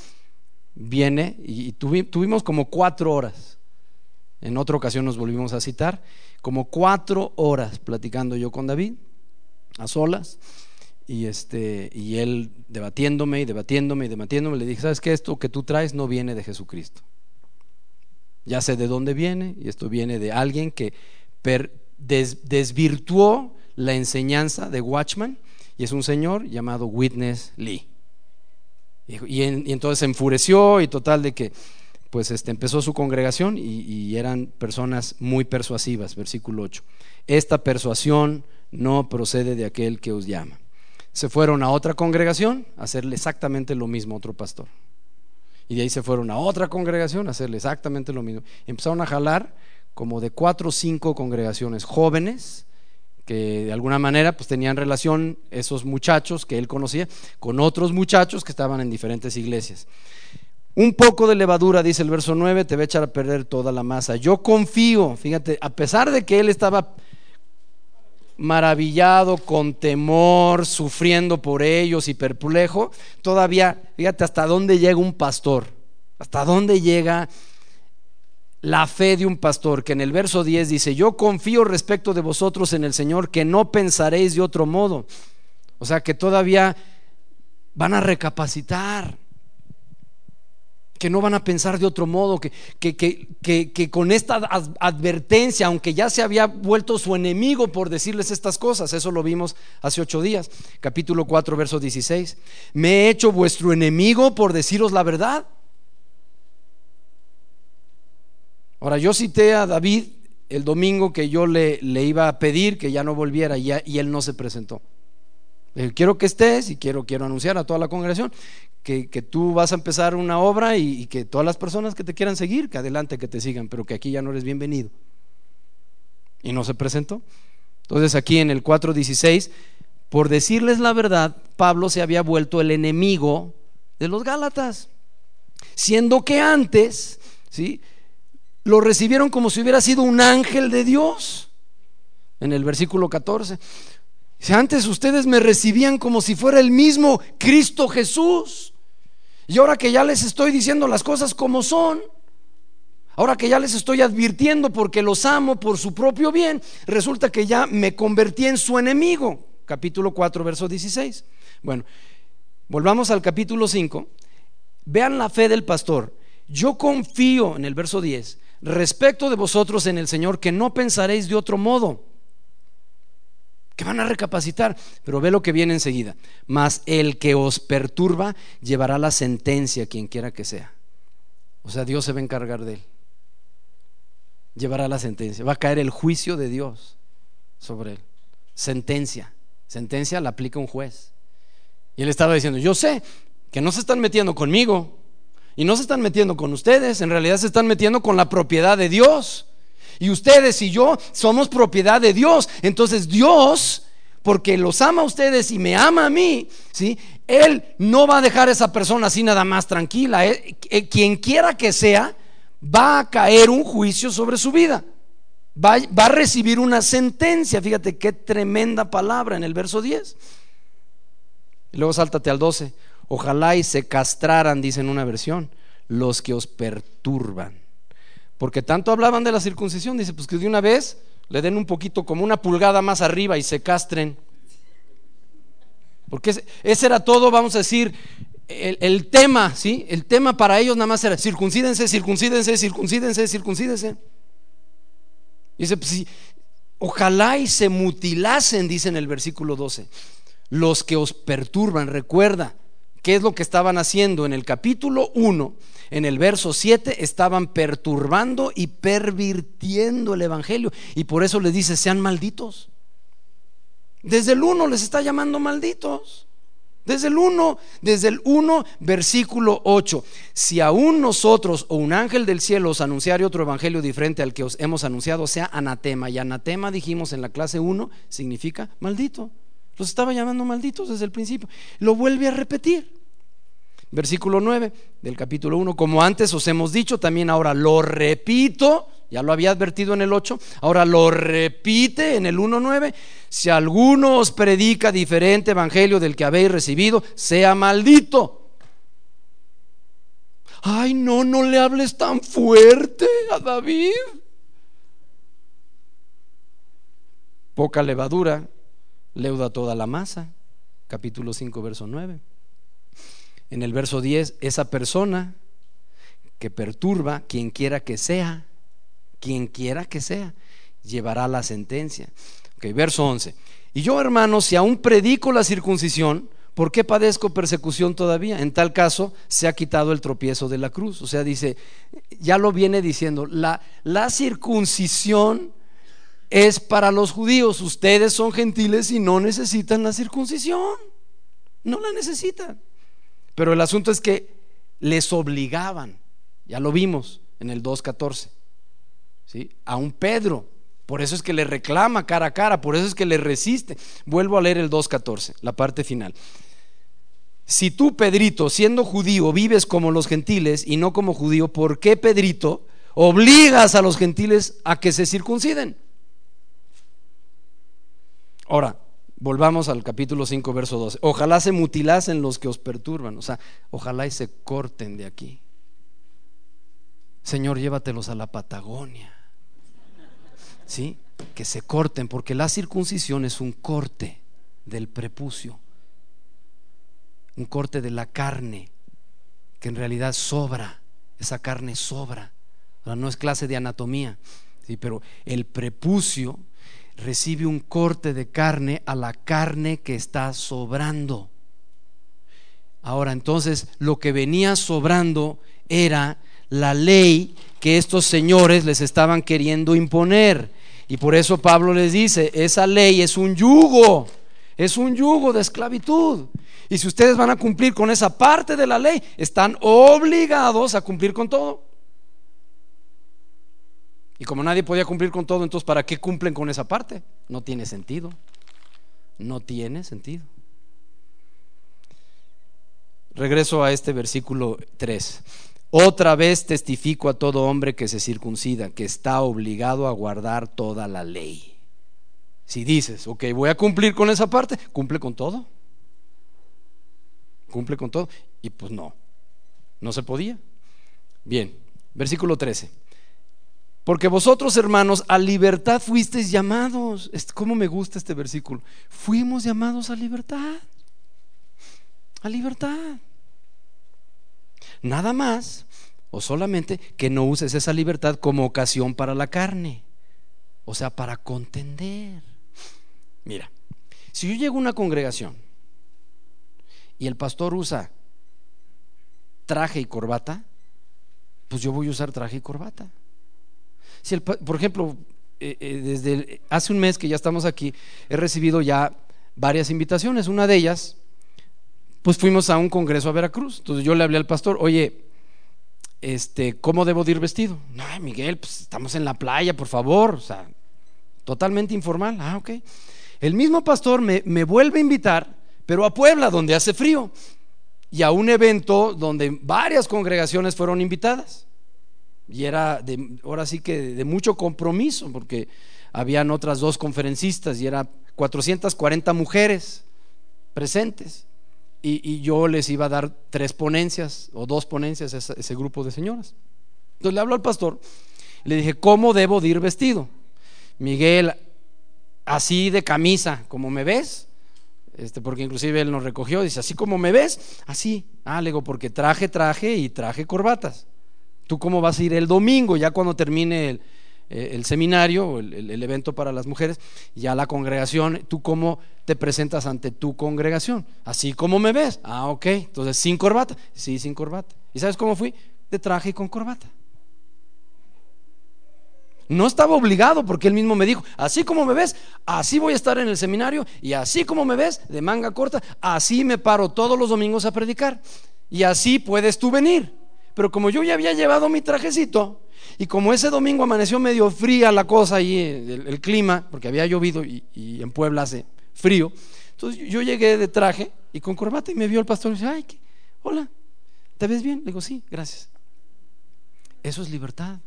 Speaker 1: Viene y, tuvimos como cuatro horas. En otra ocasión nos volvimos a citar. Como cuatro horas platicando yo con David, a solas. Y, este, y él debatiéndome y debatiéndome y debatiéndome. Le dije, ¿sabes qué? Esto que tú traes no viene de Jesucristo. Ya sé de dónde viene y esto viene de alguien que desvirtuó la enseñanza de Watchman y es un señor llamado Witness Lee. Y, entonces se enfureció y total de que pues este, empezó su congregación y, y, eran personas muy persuasivas, versículo 8. Esta persuasión no procede de aquel que os llama. Se fueron a otra congregación a hacerle exactamente lo mismo a otro pastor. Y de ahí se fueron a otra congregación a hacerle exactamente lo mismo. Empezaron a jalar como de cuatro o cinco congregaciones jóvenes que de alguna manera pues tenían relación esos muchachos que él conocía con otros muchachos que estaban en diferentes iglesias. Un poco de levadura, dice el verso 9, te va a echar a perder toda la masa. Yo confío, fíjate, a pesar de que él estaba maravillado, con temor, sufriendo por ellos y perplejo, todavía, fíjate hasta dónde llega un pastor, hasta dónde llega la fe de un pastor, que en el verso 10 dice, yo confío respecto de vosotros en el Señor, que no pensaréis de otro modo. O sea, que todavía van a recapacitar que no van a pensar de otro modo, que, que, con esta advertencia, aunque ya se había vuelto su enemigo por decirles estas cosas, eso lo vimos hace ocho días, capítulo 4, verso 16, me he hecho vuestro enemigo por deciros la verdad. Ahora, yo cité a David el domingo que yo le, iba a pedir que ya no volviera y, y él no se presentó. Quiero que estés y quiero, quiero anunciar a toda la congregación que, tú vas a empezar una obra y, que todas las personas que te quieran seguir, que adelante, que te sigan, pero que aquí ya no eres bienvenido. Y no se presentó. Entonces aquí en el 4.16, por decirles la verdad, Pablo se había vuelto el enemigo de los Gálatas, siendo que antes, ¿sí? Lo recibieron como si hubiera sido un ángel de Dios. En el versículo 14. Si antes ustedes me recibían como si fuera el mismo Cristo Jesús. Y ahora que ya les estoy diciendo las cosas como son, ahora que ya les estoy advirtiendo porque los amo por su propio bien, resulta que ya me convertí en su enemigo. Capítulo 4, verso 16. Bueno, volvamos al capítulo 5. Vean la fe del pastor. Yo confío en el verso 10 respecto de vosotros en el Señor que no pensaréis de otro modo que van a recapacitar. Pero ve lo que viene enseguida. Mas el que os perturba llevará la sentencia, quien quiera que sea. O sea, Dios se va a encargar de él. Llevará la sentencia. Va a caer el juicio de Dios sobre él. Sentencia. Sentencia la aplica un juez. Y él estaba diciendo, yo sé que no se están metiendo conmigo y no se están metiendo con ustedes, en realidad se están metiendo con la propiedad de Dios. Y ustedes y yo somos propiedad de Dios. Entonces Dios, porque los ama a ustedes y me ama a mí, ¿sí? Él no va a dejar a esa persona así nada más tranquila. Eh, eh, quien quiera que sea, va a caer un juicio sobre su vida. Va, a recibir una sentencia. Fíjate qué tremenda palabra en el verso 10. Y luego sáltate al 12. Ojalá y se castraran, dice en una versión, los que os perturban. Porque tanto hablaban de la circuncisión, dice, pues que de una vez le den un poquito como una pulgada más arriba y se castren. Porque ese, era todo, vamos a decir, el, tema, ¿sí? El tema para ellos nada más era circuncídense, circuncídense, circuncídense, circuncídense. Dice, pues ojalá y se mutilasen, dice en el versículo 12, los que os perturban. Recuerda, ¿qué es lo que estaban haciendo en el capítulo 1? en el verso 7 estaban perturbando y pervirtiendo el Evangelio. Y por eso les dice, sean malditos. Desde el 1 les está llamando malditos. Desde el 1, desde el 1, versículo 8. Si aún nosotros o un ángel del cielo os anunciare otro evangelio diferente al que os hemos anunciado, sea anatema. Y anatema, dijimos en la clase 1, significa maldito. Los estaba llamando malditos desde el principio. Lo vuelve a repetir. Versículo 9 del capítulo 1, como antes os hemos dicho, también ahora lo repito, ya lo había advertido en el 8, ahora lo repite en el 1.9, si alguno os predica diferente evangelio del que habéis recibido, sea maldito. Ay, no, no le hables tan fuerte a David. Poca levadura leuda toda la masa. Capítulo 5, verso 9. En el verso 10, esa persona que perturba, quien quiera que sea, quien quiera que sea, llevará la sentencia. Ok, verso 11. Y yo, hermanos, si aún predico la circuncisión, ¿por qué padezco persecución todavía? En tal caso, se ha quitado el tropiezo de la cruz. O sea, dice, ya lo viene diciendo, la, la circuncisión es para los judíos. Ustedes son gentiles y no necesitan la circuncisión. No la necesitan. Pero el asunto es que les obligaban. Ya lo vimos en el 2.14. ¿sí? A un Pedro. Por eso es que le reclama cara a cara, por eso es que le resiste. Vuelvo a leer el 2.14, la parte final. Si tú, Pedrito, siendo judío, vives como los gentiles y no como judío, ¿por qué, Pedrito, obligas a los gentiles a que se circunciden? Ahora, volvamos al capítulo 5, verso 12. Ojalá se mutilasen los que os perturban, o sea, ojalá y se corten de aquí. Señor, llévatelos a la Patagonia. ¿Sí? Que se corten, porque la circuncisión es un corte del prepucio, un corte de la carne, que en realidad sobra, esa carne sobra. no es clase de anatomía, ¿sí? pero el prepucio recibe un corte de carne a la carne que está sobrando. Ahora entonces lo que venía sobrando era la ley que estos señores les estaban queriendo imponer. Y por eso Pablo les dice, esa ley es un yugo, es un yugo de esclavitud. Y si ustedes van a cumplir con esa parte de la ley, están obligados a cumplir con todo. Y como nadie podía cumplir con todo, entonces ¿para qué cumplen con esa parte? No tiene sentido. No tiene sentido. Regreso a este versículo 3. Otra vez testifico a todo hombre que se circuncida, que está obligado a guardar toda la ley. Si dices, ok, voy a cumplir con esa parte, cumple con todo. Cumple con todo. Y pues no, no se podía. Bien, versículo 13. Porque vosotros, hermanos, a libertad fuisteis llamados. ¿Cómo me gusta este versículo? Fuimos llamados a libertad. A libertad. Nada más o solamente que no uses esa libertad como ocasión para la carne. O sea, para contender. Mira, si yo llego a una congregación y el pastor usa traje y corbata, pues yo voy a usar traje y corbata. Si por ejemplo, eh, eh, desde hace un mes que ya estamos aquí, he recibido ya varias invitaciones. Una de ellas, pues fuimos a un congreso a Veracruz. Entonces yo le hablé al pastor, oye, este, ¿cómo debo de ir vestido? No, Miguel, pues estamos en la playa, por favor. O sea, totalmente informal. Ah, ok. El mismo pastor me, me vuelve a invitar, pero a Puebla, donde hace frío, y a un evento donde varias congregaciones fueron invitadas. Y era de, ahora sí que de, mucho compromiso, porque habían otras dos conferencistas y eran 440 mujeres presentes. Y, yo les iba a dar tres ponencias o dos ponencias a ese, grupo de señoras. Entonces le hablo al pastor, le dije, ¿cómo debo de ir vestido? Miguel, así de camisa, como me ves, este, porque inclusive él nos recogió, dice, así como me ves, así. Ah, le digo, porque traje, traje y traje corbatas. ¿Tú cómo vas a ir el domingo, ya cuando termine el, eh, seminario o el, evento para las mujeres, ya la congregación, ¿tú cómo te presentas ante tu congregación? Así como me ves. Ah, ok. Entonces, ¿sin corbata? Sí, sin corbata. ¿Y sabes cómo fui? De traje y con corbata. No estaba obligado porque él mismo me dijo, así como me ves, así voy a estar en el seminario y así como me ves, de manga corta, así me paro todos los domingos a predicar. Y así puedes tú venir. Pero como yo ya había llevado mi trajecito, y como ese domingo amaneció medio fría la cosa y el, clima, porque había llovido y, en Puebla hace frío, entonces yo llegué de traje y con corbata y me vio el pastor y dice, ay, hola, ¿te ves bien? Le digo, sí, gracias. Eso es libertad.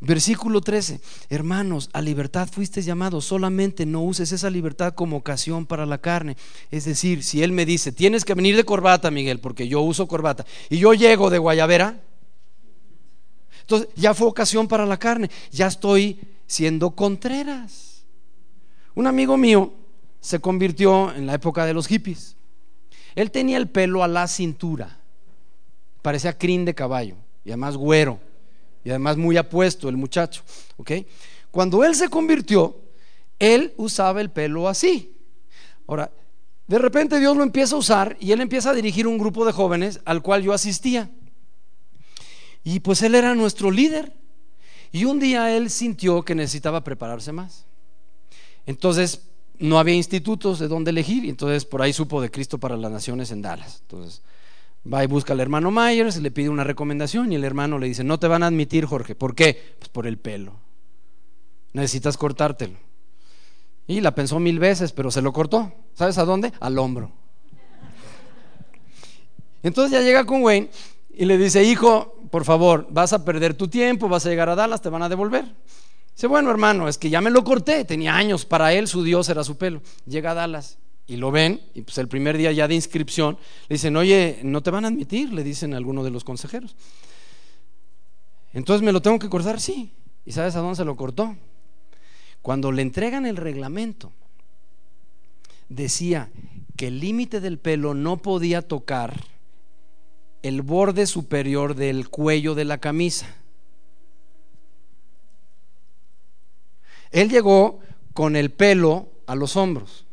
Speaker 1: Versículo 13, hermanos, a libertad fuiste llamados, solamente no uses esa libertad como ocasión para la carne. Es decir, si él me dice, tienes que venir de corbata, Miguel, porque yo uso corbata, y yo llego de guayabera, entonces ya fue ocasión para la carne, ya estoy siendo contreras. Un amigo mío se convirtió en la época de los hippies. Él tenía el pelo a la cintura, parecía crin de caballo, y además güero y además muy apuesto el muchacho. ¿ok? Cuando él se convirtió, él usaba el pelo así. Ahora, de repente Dios lo empieza a usar y él empieza a dirigir un grupo de jóvenes al cual yo asistía. Y pues él era nuestro líder. Y un día él sintió que necesitaba prepararse más. Entonces no había institutos de donde elegir. Y entonces por ahí supo de Cristo para las Naciones en Dallas. Entonces Va y busca al hermano Myers, le pide una recomendación y el hermano le dice, no te van a admitir, Jorge. ¿Por qué? Pues por el pelo. Necesitas cortártelo. Y la pensó mil veces, pero se lo cortó. ¿Sabes a dónde? Al hombro. Entonces ya llega con Wayne y le dice, hijo, por favor, vas a perder tu tiempo, vas a llegar a Dallas, te van a devolver. Dice, bueno, hermano, es que ya me lo corté, tenía años, para él su Dios era su pelo. Llega a Dallas y lo ven, y pues el primer día ya de inscripción, le dicen, oye, no te van a admitir, le dicen a de los consejeros. Entonces me lo tengo que cortar, sí. ¿Y sabes a dónde se lo cortó? Cuando le entregan el reglamento, decía que el límite del pelo no podía tocar el borde superior del cuello de la camisa. Él llegó con el pelo a los hombros.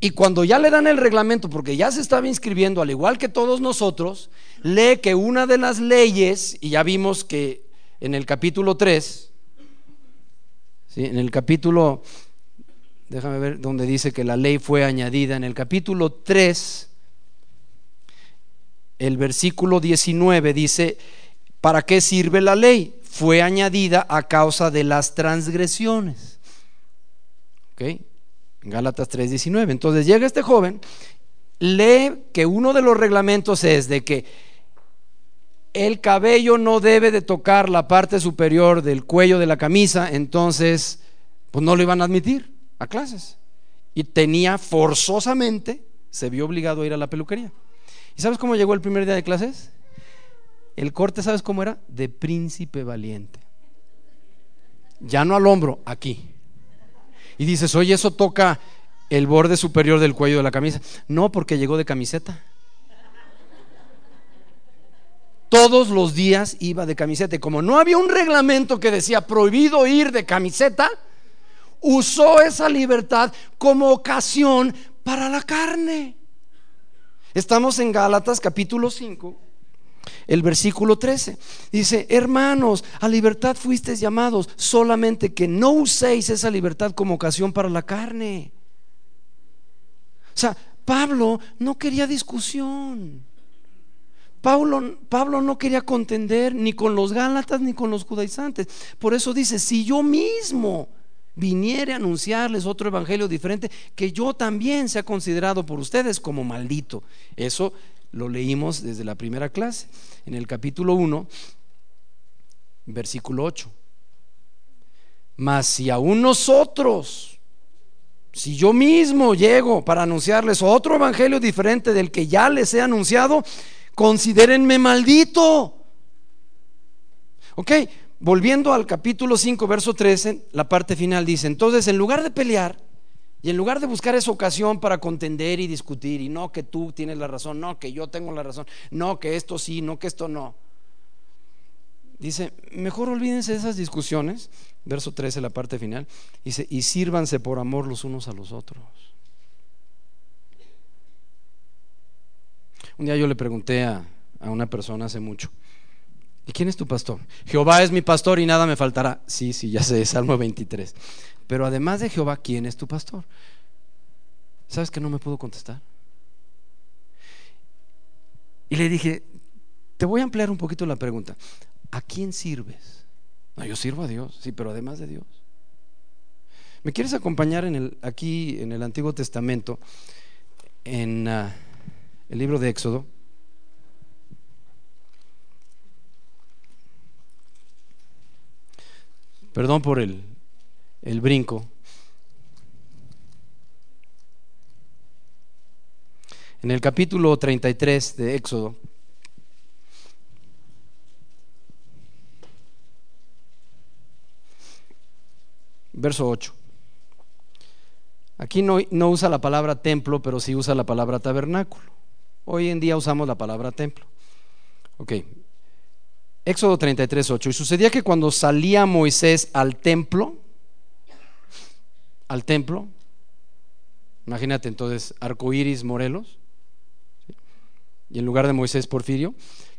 Speaker 1: Y cuando ya le dan el reglamento, porque ya se estaba inscribiendo, al igual que todos nosotros, lee que una de las leyes, y ya vimos que en el capítulo 3, ¿sí? en el capítulo, déjame ver donde dice que la ley fue añadida, en el capítulo 3, el versículo 19 dice, ¿para qué sirve la ley? Fue añadida a causa de las transgresiones. ¿Ok? Gálatas 3:19. Entonces llega este joven, lee que uno de los reglamentos es de que el cabello no debe de tocar la parte superior del cuello de la camisa, entonces pues no lo iban a admitir a clases. Y tenía forzosamente, se vio obligado a ir a la peluquería. ¿Y sabes cómo llegó el primer día de clases? El corte, ¿sabes cómo era? De príncipe valiente. Ya no al hombro, aquí y dices, oye, eso toca el borde superior del cuello de la camisa. No, porque llegó de camiseta. Todos los días iba de camiseta. Y como no había un reglamento que decía prohibido ir de camiseta, usó esa libertad como ocasión para la carne. Estamos en Gálatas capítulo 5 el versículo 13. Dice, hermanos, a libertad fuisteis llamados, solamente que no uséis esa libertad como ocasión para la carne. O sea, Pablo no quería discusión. Pablo, Pablo no quería contender ni con los Gálatas ni con los judaizantes. Por eso dice, si yo mismo viniere a anunciarles otro evangelio diferente, que yo también sea considerado por ustedes como maldito. Eso lo leímos desde la primera clase, en el capítulo 1, versículo 8. Mas si aún nosotros, si yo mismo llego para anunciarles otro evangelio diferente del que ya les he anunciado, considérenme maldito. Ok, volviendo al capítulo 5, verso 13, la parte final dice, entonces en lugar de pelear, y en lugar de buscar esa ocasión para contender y discutir, y no que tú tienes la razón, no que yo tengo la razón, no que esto sí, no que esto no. Dice, mejor olvídense de esas discusiones, verso 13, la parte final, dice, y sírvanse por amor los unos a los otros. Un día yo le pregunté a, a una persona hace mucho, ¿y quién es tu pastor? Jehová es mi pastor y nada me faltará. Sí, sí, ya sé, Salmo 23. Pero además de Jehová, ¿quién es tu pastor? ¿Sabes que no me pudo contestar? Y le dije, te voy a ampliar un poquito la pregunta. ¿A quién sirves? No, yo sirvo a Dios, sí, pero además de Dios. ¿Me quieres acompañar en el, aquí en el Antiguo Testamento, en ah, el libro de Éxodo? Perdón por el, el brinco. En el capítulo 33 de Éxodo, verso 8. Aquí no, no, usa la palabra templo, pero sí usa la palabra tabernáculo. Hoy en día usamos la palabra templo. Ok. Éxodo 33, 8. Y sucedía que cuando salía Moisés al templo, al templo, imagínate entonces, arcoíris Morelos, y en lugar de Moisés Porfirio,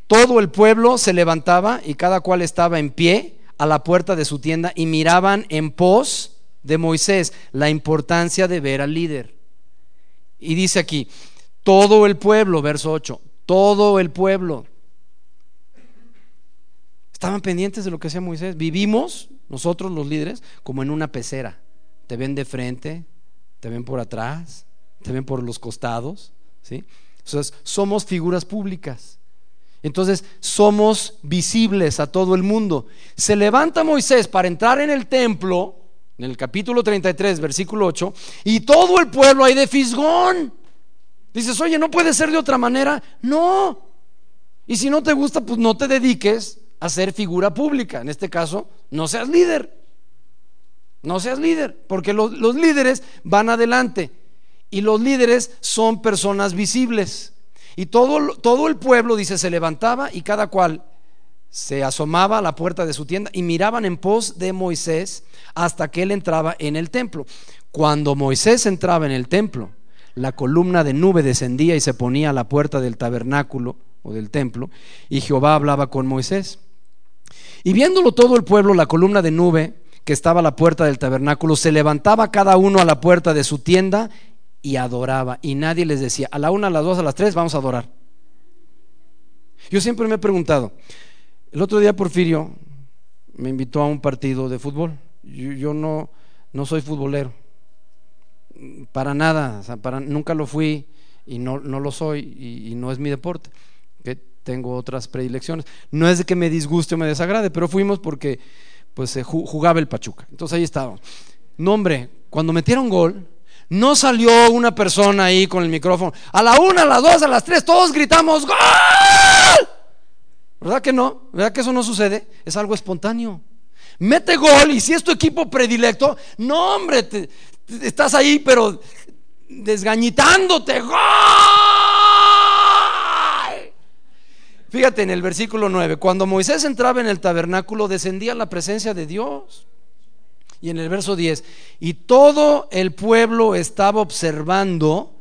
Speaker 1: todo el pueblo se levantaba y cada cual estaba en pie a la puerta de su tienda y miraban en pos de Moisés la importancia de ver al líder. Y dice aquí, todo el pueblo, verso 8, todo el pueblo. Estaban pendientes de lo que hacía Moisés. Vivimos, nosotros los líderes, como en una pecera. Te ven de frente, te ven por atrás, te ven por los costados. ¿sí? Entonces, somos figuras públicas. Entonces somos visibles a todo el mundo. Se levanta Moisés para entrar en el templo, en el capítulo 33, versículo 8, y todo el pueblo hay de fisgón. Dices, oye, ¿no puede ser de otra manera? No. Y si no te gusta, pues no te dediques a ser figura pública. En este caso, no seas líder. No seas líder, porque los, líderes van adelante. Y los líderes son personas visibles. Y todo, todo el pueblo, dice, se levantaba y cada cual se asomaba a la puerta de su tienda y miraban en pos de Moisés hasta que él entraba en el templo. Cuando Moisés entraba en el templo, la columna de nube descendía y se ponía a la puerta del tabernáculo o del templo, y Jehová hablaba con Moisés. Y viéndolo todo el pueblo, la columna de nube que estaba a la puerta del tabernáculo, se levantaba cada uno a la puerta de su tienda y adoraba. Y nadie les decía, a la una, a las dos, a las tres, vamos a adorar. Yo siempre me he preguntado, el otro día Porfirio me invitó a un partido de fútbol. Yo, no, no soy futbolero, para nada, nunca lo fui y no, no lo soy y, no es mi deporte, tengo otras predilecciones. No es de que me disguste o me desagrade, pero fuimos porque pues se jugaba el Pachuca. Entonces ahí estaba. No, hombre, cuando metieron gol, no salió una persona ahí con el micrófono. A la una, a las dos, a las tres, todos gritamos ¡Gol! ¿Verdad que no? ¿Verdad que eso no sucede? Es algo espontáneo. Mete gol y si es tu equipo predilecto, no hombre, estás ahí pero desgañitándote. ¡Gol! Fíjate en el versículo 9, cuando Moisés entraba en el tabernáculo descendía la presencia de Dios. Y en el verso 10, y todo el pueblo estaba observando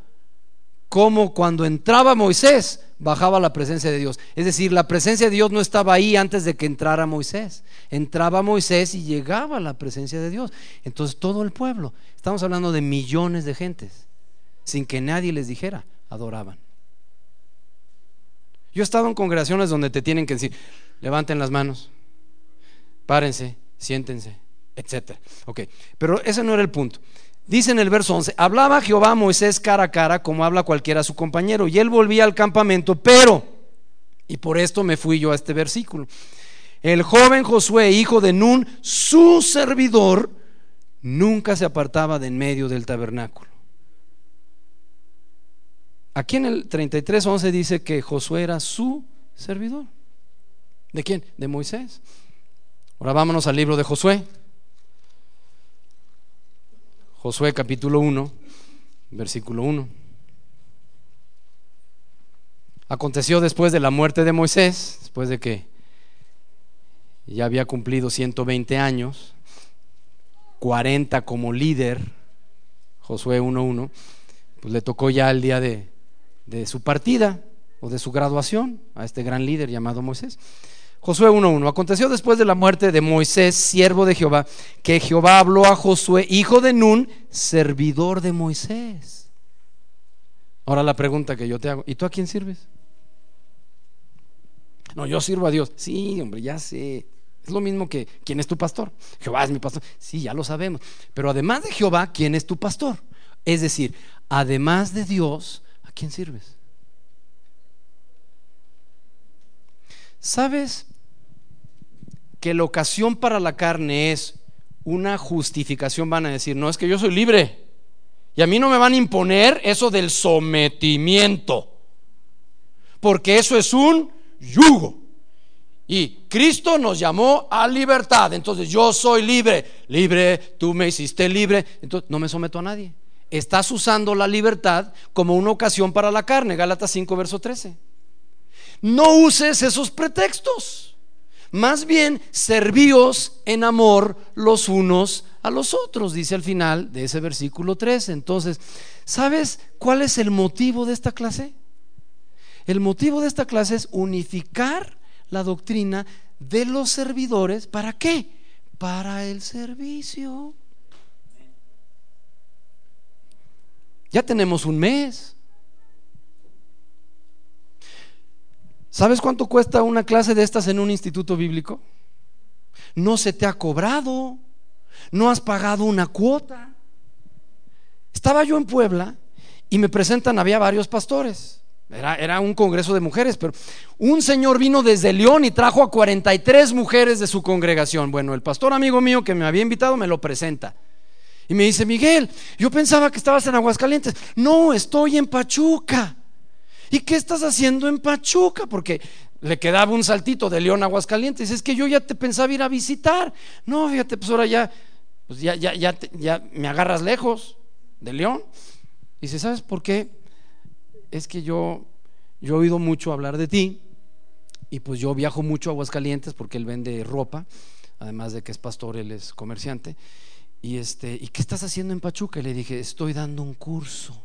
Speaker 1: cómo cuando entraba Moisés bajaba la presencia de Dios. Es decir, la presencia de Dios no estaba ahí antes de que entrara Moisés. Entraba Moisés y llegaba la presencia de Dios. Entonces todo el pueblo, estamos hablando de millones de gentes, sin que nadie les dijera, adoraban. Yo he estado en congregaciones donde te tienen que decir, levanten las manos, párense, siéntense etcétera. Ok, pero ese no era el punto. Dice en el verso 11, hablaba Jehová a Moisés cara a cara como habla cualquiera a su compañero, y él volvía al campamento, pero, y por esto me fui yo a este versículo, el joven Josué, hijo de Nun, su servidor, nunca se apartaba de en medio del tabernáculo. Aquí en el 33.11 dice que Josué era su servidor. ¿De quién? De Moisés. Ahora vámonos al libro de Josué. Josué capítulo 1, versículo 1. Aconteció después de la muerte de Moisés, después de que ya había cumplido 120 años, 40 como líder, Josué 1.1, pues le tocó ya el día de, de su partida o de su graduación a este gran líder llamado Moisés. Josué 1.1. Aconteció después de la muerte de Moisés, siervo de Jehová, que Jehová habló a Josué, hijo de Nun, servidor de Moisés. Ahora la pregunta que yo te hago, ¿y tú a quién sirves? No, yo sirvo a Dios. Sí, hombre, ya sé. Es lo mismo que quién es tu pastor. Jehová es mi pastor. Sí, ya lo sabemos. Pero además de Jehová, ¿quién es tu pastor? Es decir, además de Dios, ¿a quién sirves? ¿Sabes que la ocasión para la carne es una justificación, van a decir, no, es que yo soy libre. Y a mí no me van a imponer eso del sometimiento. Porque eso es un yugo. Y Cristo nos llamó a libertad. Entonces yo soy libre. Libre, tú me hiciste libre. Entonces no me someto a nadie. Estás usando la libertad como una ocasión para la carne. Gálatas 5, verso 13. No uses esos pretextos. Más bien, servíos en amor los unos a los otros, dice al final de ese versículo 13. Entonces, ¿sabes cuál es el motivo de esta clase? El motivo de esta clase es unificar la doctrina de los servidores. ¿Para qué? Para el servicio. Ya tenemos un mes. ¿Sabes cuánto cuesta una clase de estas en un instituto bíblico? No se te ha cobrado, no has pagado una cuota. Estaba yo en Puebla y me presentan, había varios pastores. Era, era, un congreso de mujeres, pero un señor vino desde León y trajo a 43 mujeres de su congregación. Bueno, el pastor amigo mío que me había invitado me lo presenta. Y me dice, Miguel, yo pensaba que estabas en Aguascalientes. No, estoy en Pachuca. ¿Y qué estás haciendo en Pachuca? Porque le quedaba un saltito de León a Aguascalientes. Es que yo ya te pensaba ir a visitar. No, fíjate, pues ahora ya, pues ya, ya, ya, me agarras lejos de León. Dice, ¿sabes por qué? Es que yo, yo he oído mucho hablar de ti y pues yo viajo mucho a Aguascalientes porque él vende ropa, además de que es pastor, él es comerciante. Y este, ¿y qué estás haciendo en Pachuca? Le dije, estoy dando un curso.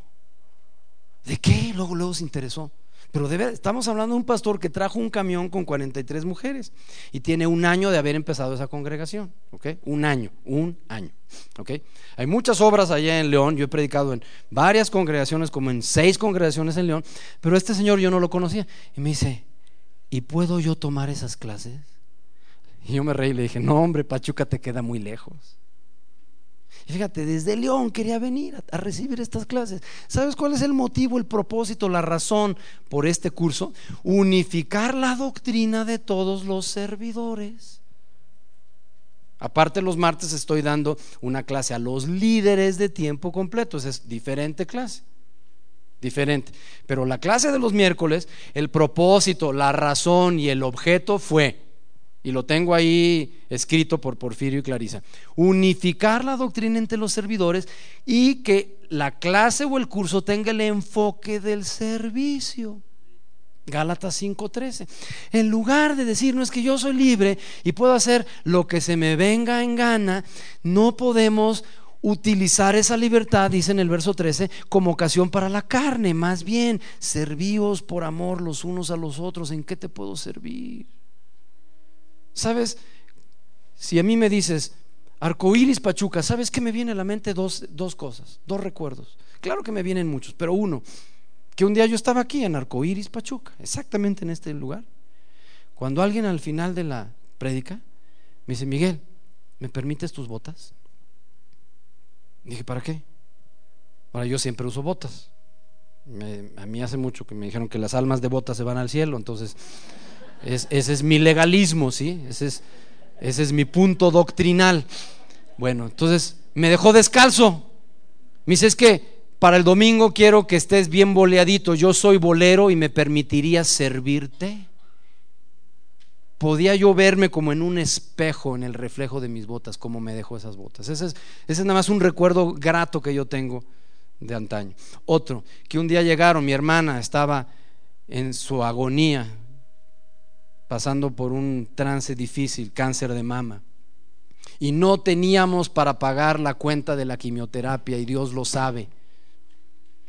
Speaker 1: ¿De qué? Luego, luego se interesó. Pero estamos hablando de un pastor que trajo un camión con 43 mujeres y tiene un año de haber empezado esa congregación. ¿Ok? Un año, un año. ¿Ok? Hay muchas obras allá en León. Yo he predicado en varias congregaciones, como en seis congregaciones en León. Pero este señor yo no lo conocía. Y me dice, ¿y puedo yo tomar esas clases? Y yo me reí y le dije, no, hombre, Pachuca te queda muy lejos. Y fíjate, desde León quería venir a, recibir estas clases. ¿Sabes cuál es el motivo, el propósito, la razón por este curso? Unificar la doctrina de todos los servidores. Aparte los martes estoy dando una clase a los líderes de tiempo completo, es diferente clase. Diferente. Pero la clase de los miércoles, el propósito, la razón y el objeto fue y lo tengo ahí escrito por Porfirio y Clarisa, unificar la doctrina entre los servidores y que la clase o el curso tenga el enfoque del servicio. Gálatas 5:13. En lugar de decir, no es que yo soy libre y puedo hacer lo que se me venga en gana, no podemos utilizar esa libertad, dice en el verso 13, como ocasión para la carne. Más bien, servíos por amor los unos a los otros. ¿En qué te puedo servir? ¿Sabes? Si a mí me dices, arcoíris Pachuca, ¿sabes qué me viene a la mente? Dos, dos cosas, dos recuerdos. Claro que me vienen muchos, pero uno, que un día yo estaba aquí en arcoíris Pachuca, exactamente en este lugar. Cuando alguien al final de la prédica me dice, Miguel, ¿me permites tus botas? Dije, ¿para qué? Ahora yo siempre uso botas. a mí hace mucho que me dijeron que las almas de botas se van al cielo, entonces ese es mi legalismo, ¿sí? Ese es, ese es mi punto doctrinal. Bueno, entonces me dejó descalzo. Me dice, es que para el domingo quiero que estés bien boleadito. Yo soy bolero y me permitiría servirte. Podía yo verme como en un espejo en el reflejo de mis botas, como me dejó esas botas. Es, ese es nada más un recuerdo grato que yo tengo de antaño. Otro, que un día llegaron, mi hermana estaba en su agonía, pasando por un trance difícil, cáncer de mama. Y no teníamos para pagar la cuenta de la quimioterapia y Dios lo sabe.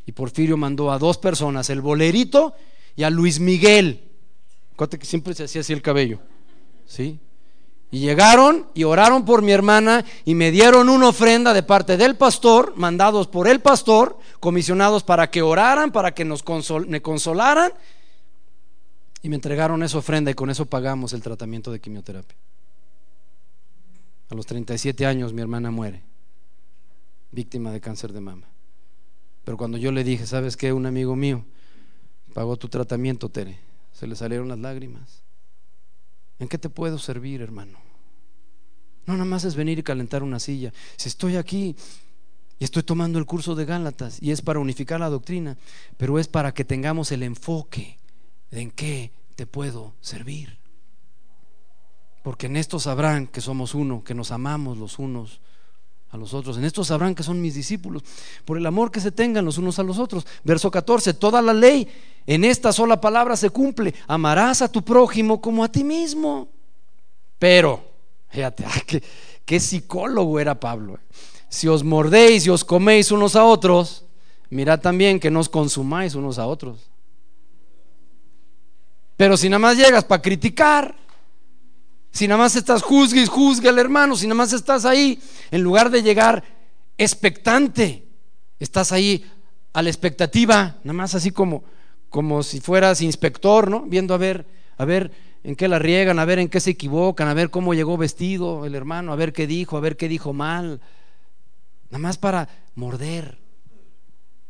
Speaker 1: Y Porfirio mandó a dos personas, el bolerito y a Luis Miguel. Acuérdate que siempre se hacía así el cabello. ¿Sí? Y llegaron y oraron por mi hermana y me dieron una ofrenda de parte del pastor, mandados por el pastor, comisionados para que oraran, para que nos me consolaran y me entregaron esa ofrenda y con eso pagamos el tratamiento de quimioterapia. A los 37 años mi hermana muere, víctima de cáncer de mama. Pero cuando yo le dije, ¿sabes qué? Un amigo mío pagó tu tratamiento, Tere. Se le salieron las lágrimas. ¿En qué te puedo servir, hermano? No nada más es venir y calentar una silla. Si estoy aquí y estoy tomando el curso de Gálatas y es para unificar la doctrina, pero es para que tengamos el enfoque en qué te puedo servir. Porque en esto sabrán que somos uno, que nos amamos los unos a los otros. En esto sabrán que son mis discípulos, por el amor que se tengan los unos a los otros. Verso 14, toda la ley en esta sola palabra se cumple. Amarás a tu prójimo como a ti mismo. Pero, fíjate, qué, psicólogo era Pablo. Eh. Si os mordéis y os coméis unos a otros, mirad también que no os consumáis unos a otros. Pero si nada más llegas para criticar, si nada más estás juzgue y juzgue al hermano, si nada más estás ahí, en lugar de llegar expectante, estás ahí a la expectativa, nada más así como, como si fueras inspector, ¿no? Viendo a ver, a ver en qué la riegan, a ver en qué se equivocan, a ver cómo llegó vestido el hermano, a ver qué dijo, a ver qué dijo mal. Nada más para morder.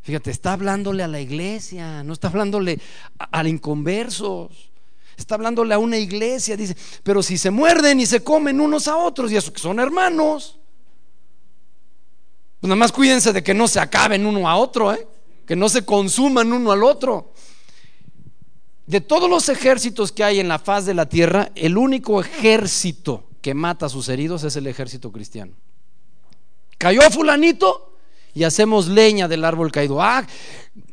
Speaker 1: Fíjate, está hablándole a la iglesia, no está hablándole a, a inconversos. Está hablándole a una iglesia, dice, pero si se muerden y se comen unos a otros, y eso que son hermanos, pues nada más cuídense de que no se acaben uno a otro, ¿eh? que no se consuman uno al otro. De todos los ejércitos que hay en la faz de la tierra, el único ejército que mata a sus heridos es el ejército cristiano. Cayó fulanito y hacemos leña del árbol caído. Ah,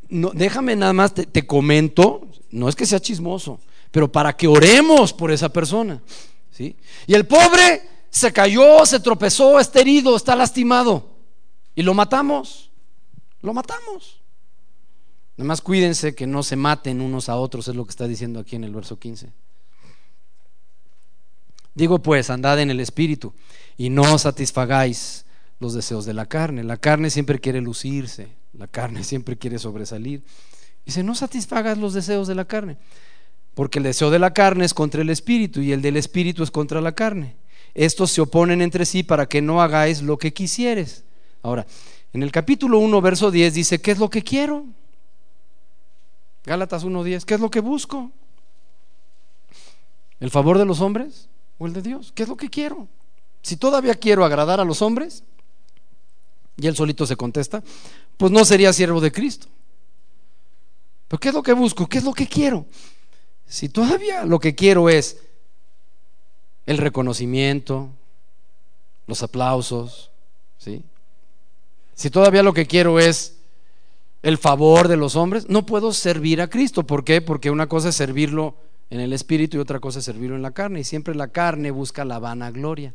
Speaker 1: déjame nada más, te comento, no es que sea chismoso, pero para que oremos por esa persona. ¿sí? Y el pobre se cayó, se tropezó, está herido, está lastimado. Y lo matamos. Lo matamos. Nada más cuídense que no se maten unos a otros, es lo que está diciendo aquí en el verso 15. Digo pues, andad en el espíritu y no satisfagáis los deseos de la carne. La carne siempre quiere lucirse, la carne siempre quiere sobresalir. Dice, no satisfagas los deseos de la carne. Porque el deseo de la carne es contra el espíritu y el del espíritu es contra la carne. Estos se oponen entre sí para que no hagáis lo que quisieres. Ahora, en el capítulo 1, verso 10 dice, ¿qué es lo que quiero? Gálatas 1.10, ¿qué es lo que busco? ¿El favor de los hombres o el de Dios? ¿Qué es lo que quiero? Si todavía quiero agradar a los hombres, y él solito se contesta, pues no sería siervo de Cristo. ¿Pero qué es lo que busco? ¿Qué es lo que quiero? Si todavía lo que quiero es el reconocimiento, los aplausos, ¿sí? Si todavía lo que quiero es el favor de los hombres, no puedo servir a Cristo. ¿Por qué? Porque una cosa es servirlo en el espíritu y otra cosa es servirlo en la carne. Y siempre la carne busca la vanagloria,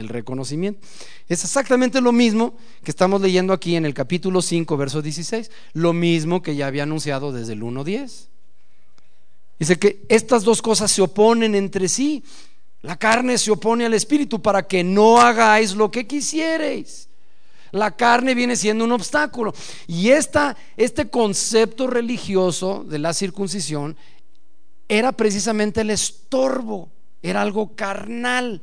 Speaker 1: el reconocimiento. Es exactamente lo mismo que estamos leyendo aquí en el capítulo 5, verso 16. Lo mismo que ya había anunciado desde el 1.10. Dice que estas dos cosas se oponen entre sí. La carne se opone al espíritu para que no hagáis lo que quisierais. La carne viene siendo un obstáculo. Y esta, este concepto religioso de la circuncisión era precisamente el estorbo, era algo carnal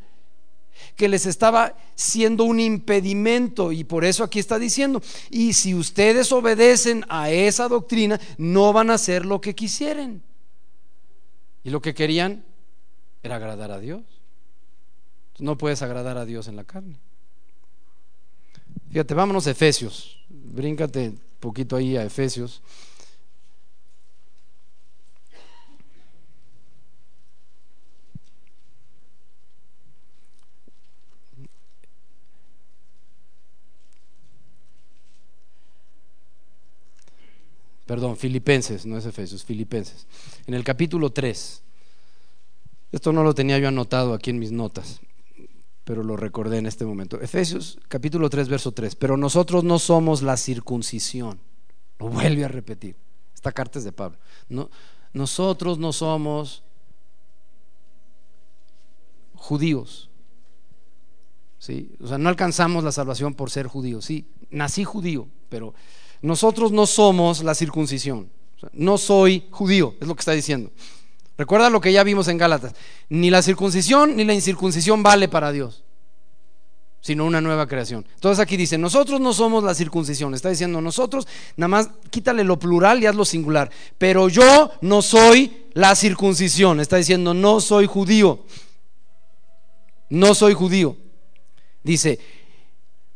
Speaker 1: que les estaba siendo un impedimento y por eso aquí está diciendo, y si ustedes obedecen a esa doctrina, no van a hacer lo que quisieren. Y lo que querían era agradar a Dios. No puedes agradar a Dios en la carne. Fíjate, vámonos a Efesios. Bríncate un poquito ahí a Efesios. Perdón, Filipenses, no es Efesios, Filipenses. En el capítulo 3. Esto no lo tenía yo anotado aquí en mis notas, pero lo recordé en este momento. Efesios capítulo 3, verso 3. Pero nosotros no somos la circuncisión. Lo vuelve a repetir. Esta carta es de Pablo. No, nosotros no somos judíos. ¿Sí? O sea, no alcanzamos la salvación por ser judíos. Sí, nací judío, pero nosotros no somos la circuncisión. No soy judío, es lo que está diciendo. Recuerda lo que ya vimos en Gálatas. Ni la circuncisión ni la incircuncisión vale para Dios, sino una nueva creación. Entonces aquí dice, nosotros no somos la circuncisión. Está diciendo nosotros, nada más quítale lo plural y hazlo singular. Pero yo no soy la circuncisión. Está diciendo, no soy judío. No soy judío. Dice,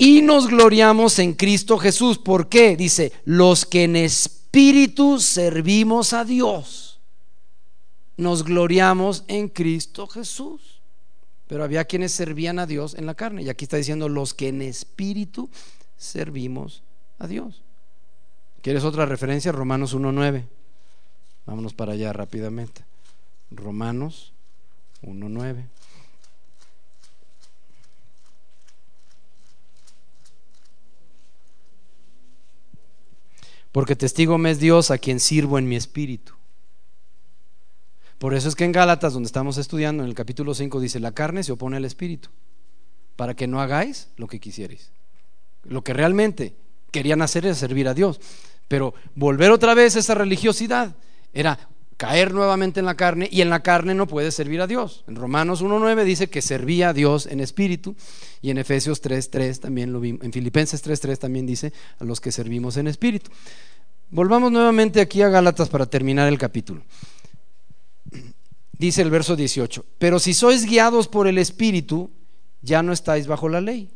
Speaker 1: y nos gloriamos en Cristo Jesús. ¿Por qué? Dice, los que en espíritu servimos a Dios, nos gloriamos en Cristo Jesús. Pero había quienes servían a Dios en la carne. Y aquí está diciendo, los que en espíritu servimos a Dios. ¿Quieres otra referencia? Romanos 1.9. Vámonos para allá rápidamente. Romanos 1.9. Porque testigo me es Dios a quien sirvo en mi espíritu. Por eso es que en Gálatas, donde estamos estudiando, en el capítulo 5 dice, la carne se opone al espíritu, para que no hagáis lo que quisierais. Lo que realmente querían hacer es servir a Dios. Pero volver otra vez a esa religiosidad era caer nuevamente en la carne y en la carne no puede servir a Dios. En Romanos 1.9 dice que servía a Dios en espíritu y en Efesios 3.3 también lo vimos, en Filipenses 3.3 también dice a los que servimos en espíritu. Volvamos nuevamente aquí a Gálatas para terminar el capítulo. Dice el verso 18, pero si sois guiados por el espíritu, ya no estáis bajo la ley.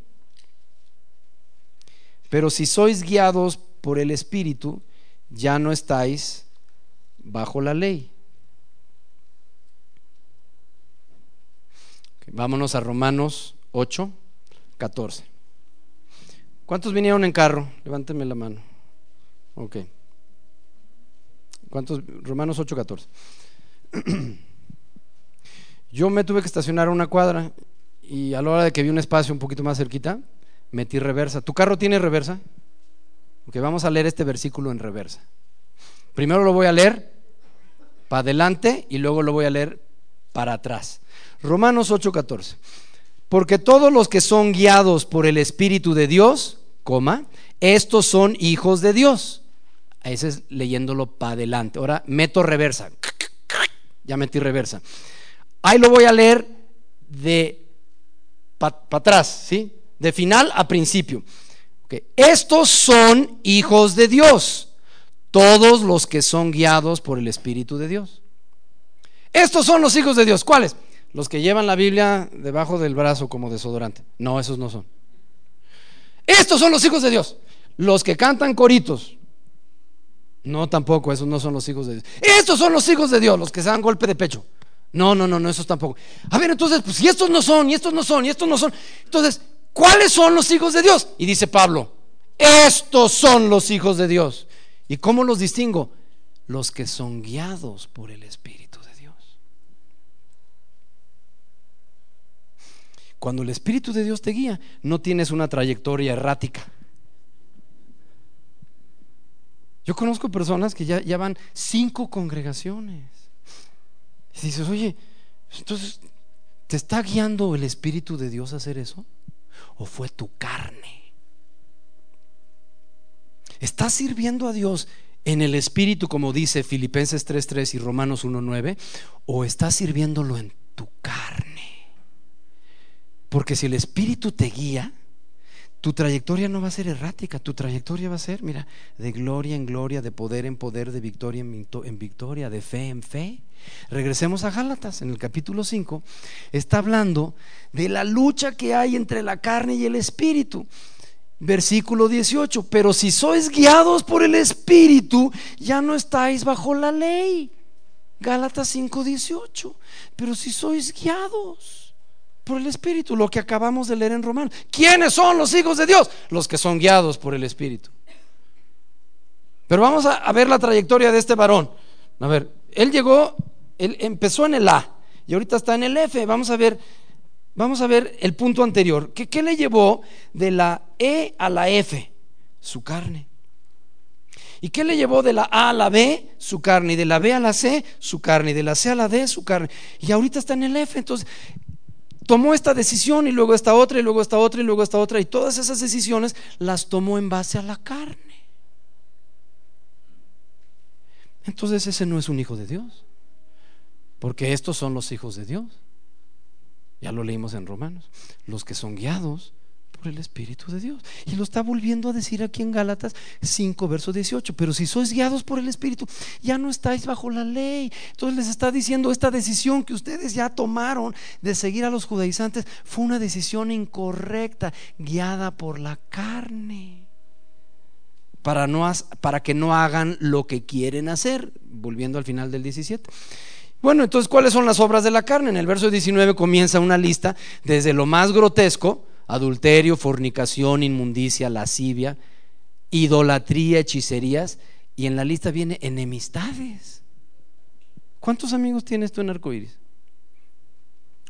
Speaker 1: Pero si sois guiados por el Espíritu, ya no estáis bajo la ley. vámonos a Romanos 8, 14. ¿Cuántos vinieron en carro? Levánteme la mano. Ok. ¿Cuántos? Romanos 8, 14. Yo me tuve que estacionar a una cuadra y a la hora de que vi un espacio un poquito más cerquita, metí reversa. ¿Tu carro tiene reversa? Ok, vamos a leer este versículo en reversa. Primero lo voy a leer para adelante y luego lo voy a leer para atrás. Romanos 8:14. Porque todos los que son guiados por el Espíritu de Dios, coma, estos son hijos de Dios. Ese es leyéndolo para adelante. Ahora meto reversa. Ya metí reversa. Ahí lo voy a leer de para atrás, ¿sí? De final a principio. Estos son hijos de Dios, todos los que son guiados por el Espíritu de Dios. Estos son los hijos de Dios. ¿Cuáles? Los que llevan la Biblia debajo del brazo como desodorante. No, esos no son. Estos son los hijos de Dios. Los que cantan coritos. No, tampoco, esos no son los hijos de Dios. Estos son los hijos de Dios, los que se dan golpe de pecho. No, no, no, no, esos tampoco. A ver, entonces, pues si estos no son, y estos no son, y estos no son. Entonces, ¿cuáles son los hijos de Dios? Y dice Pablo, estos son los hijos de Dios. ¿Y cómo los distingo? Los que son guiados por el Espíritu de Dios. Cuando el Espíritu de Dios te guía, no tienes una trayectoria errática. Yo conozco personas que ya, van cinco congregaciones. Y dices, oye, entonces, ¿te está guiando el Espíritu de Dios a hacer eso? ¿O fue tu carne? ¿Estás sirviendo a Dios en el Espíritu, como dice Filipenses 3.3 y Romanos 1.9? ¿O estás sirviéndolo en tu carne? Porque si el Espíritu te guía, tu trayectoria no va a ser errática, tu trayectoria va a ser, mira, de gloria en gloria, de poder en poder, de victoria en victoria, de fe en fe. Regresemos a Gálatas, en el capítulo 5, está hablando de la lucha que hay entre la carne y el espíritu. Versículo 18, pero si sois guiados por el espíritu, ya no estáis bajo la ley. Gálatas 5, 18, pero si sois guiados por el Espíritu, lo que acabamos de leer en Romanos. ¿Quiénes son los hijos de Dios? Los que son guiados por el Espíritu. Pero vamos a, ver la trayectoria de este varón. A ver, él llegó, él empezó en el A y ahorita está en el F. Vamos a ver, vamos a ver el punto anterior. ¿Qué, qué le llevó de la E a la F? Su carne. ¿Y qué le llevó de la A a la B? Su carne. Y de la B a la C, su carne. Y de la C a la D, su carne. Y ahorita está en el F. Entonces, tomó esta decisión y luego esta otra y luego esta otra y luego esta otra y todas esas decisiones las tomó en base a la carne. Entonces ese no es un hijo de Dios, porque estos son los hijos de Dios. Ya lo leímos en Romanos, los que son guiados por el Espíritu de Dios. Y lo está volviendo a decir aquí en Gálatas 5, verso 18. Pero si sois guiados por el Espíritu, ya no estáis bajo la ley. Entonces les está diciendo, esta decisión que ustedes ya tomaron de seguir a los judaizantes fue una decisión incorrecta, guiada por la carne. Para, no, para que no hagan lo que quieren hacer, volviendo al final del 17. Bueno, entonces, ¿cuáles son las obras de la carne? En el verso 19 comienza una lista desde lo más grotesco, adulterio, fornicación, inmundicia, lascivia, idolatría, hechicerías, y en la lista viene enemistades. ¿Cuántos amigos tienes tú en arcoíris?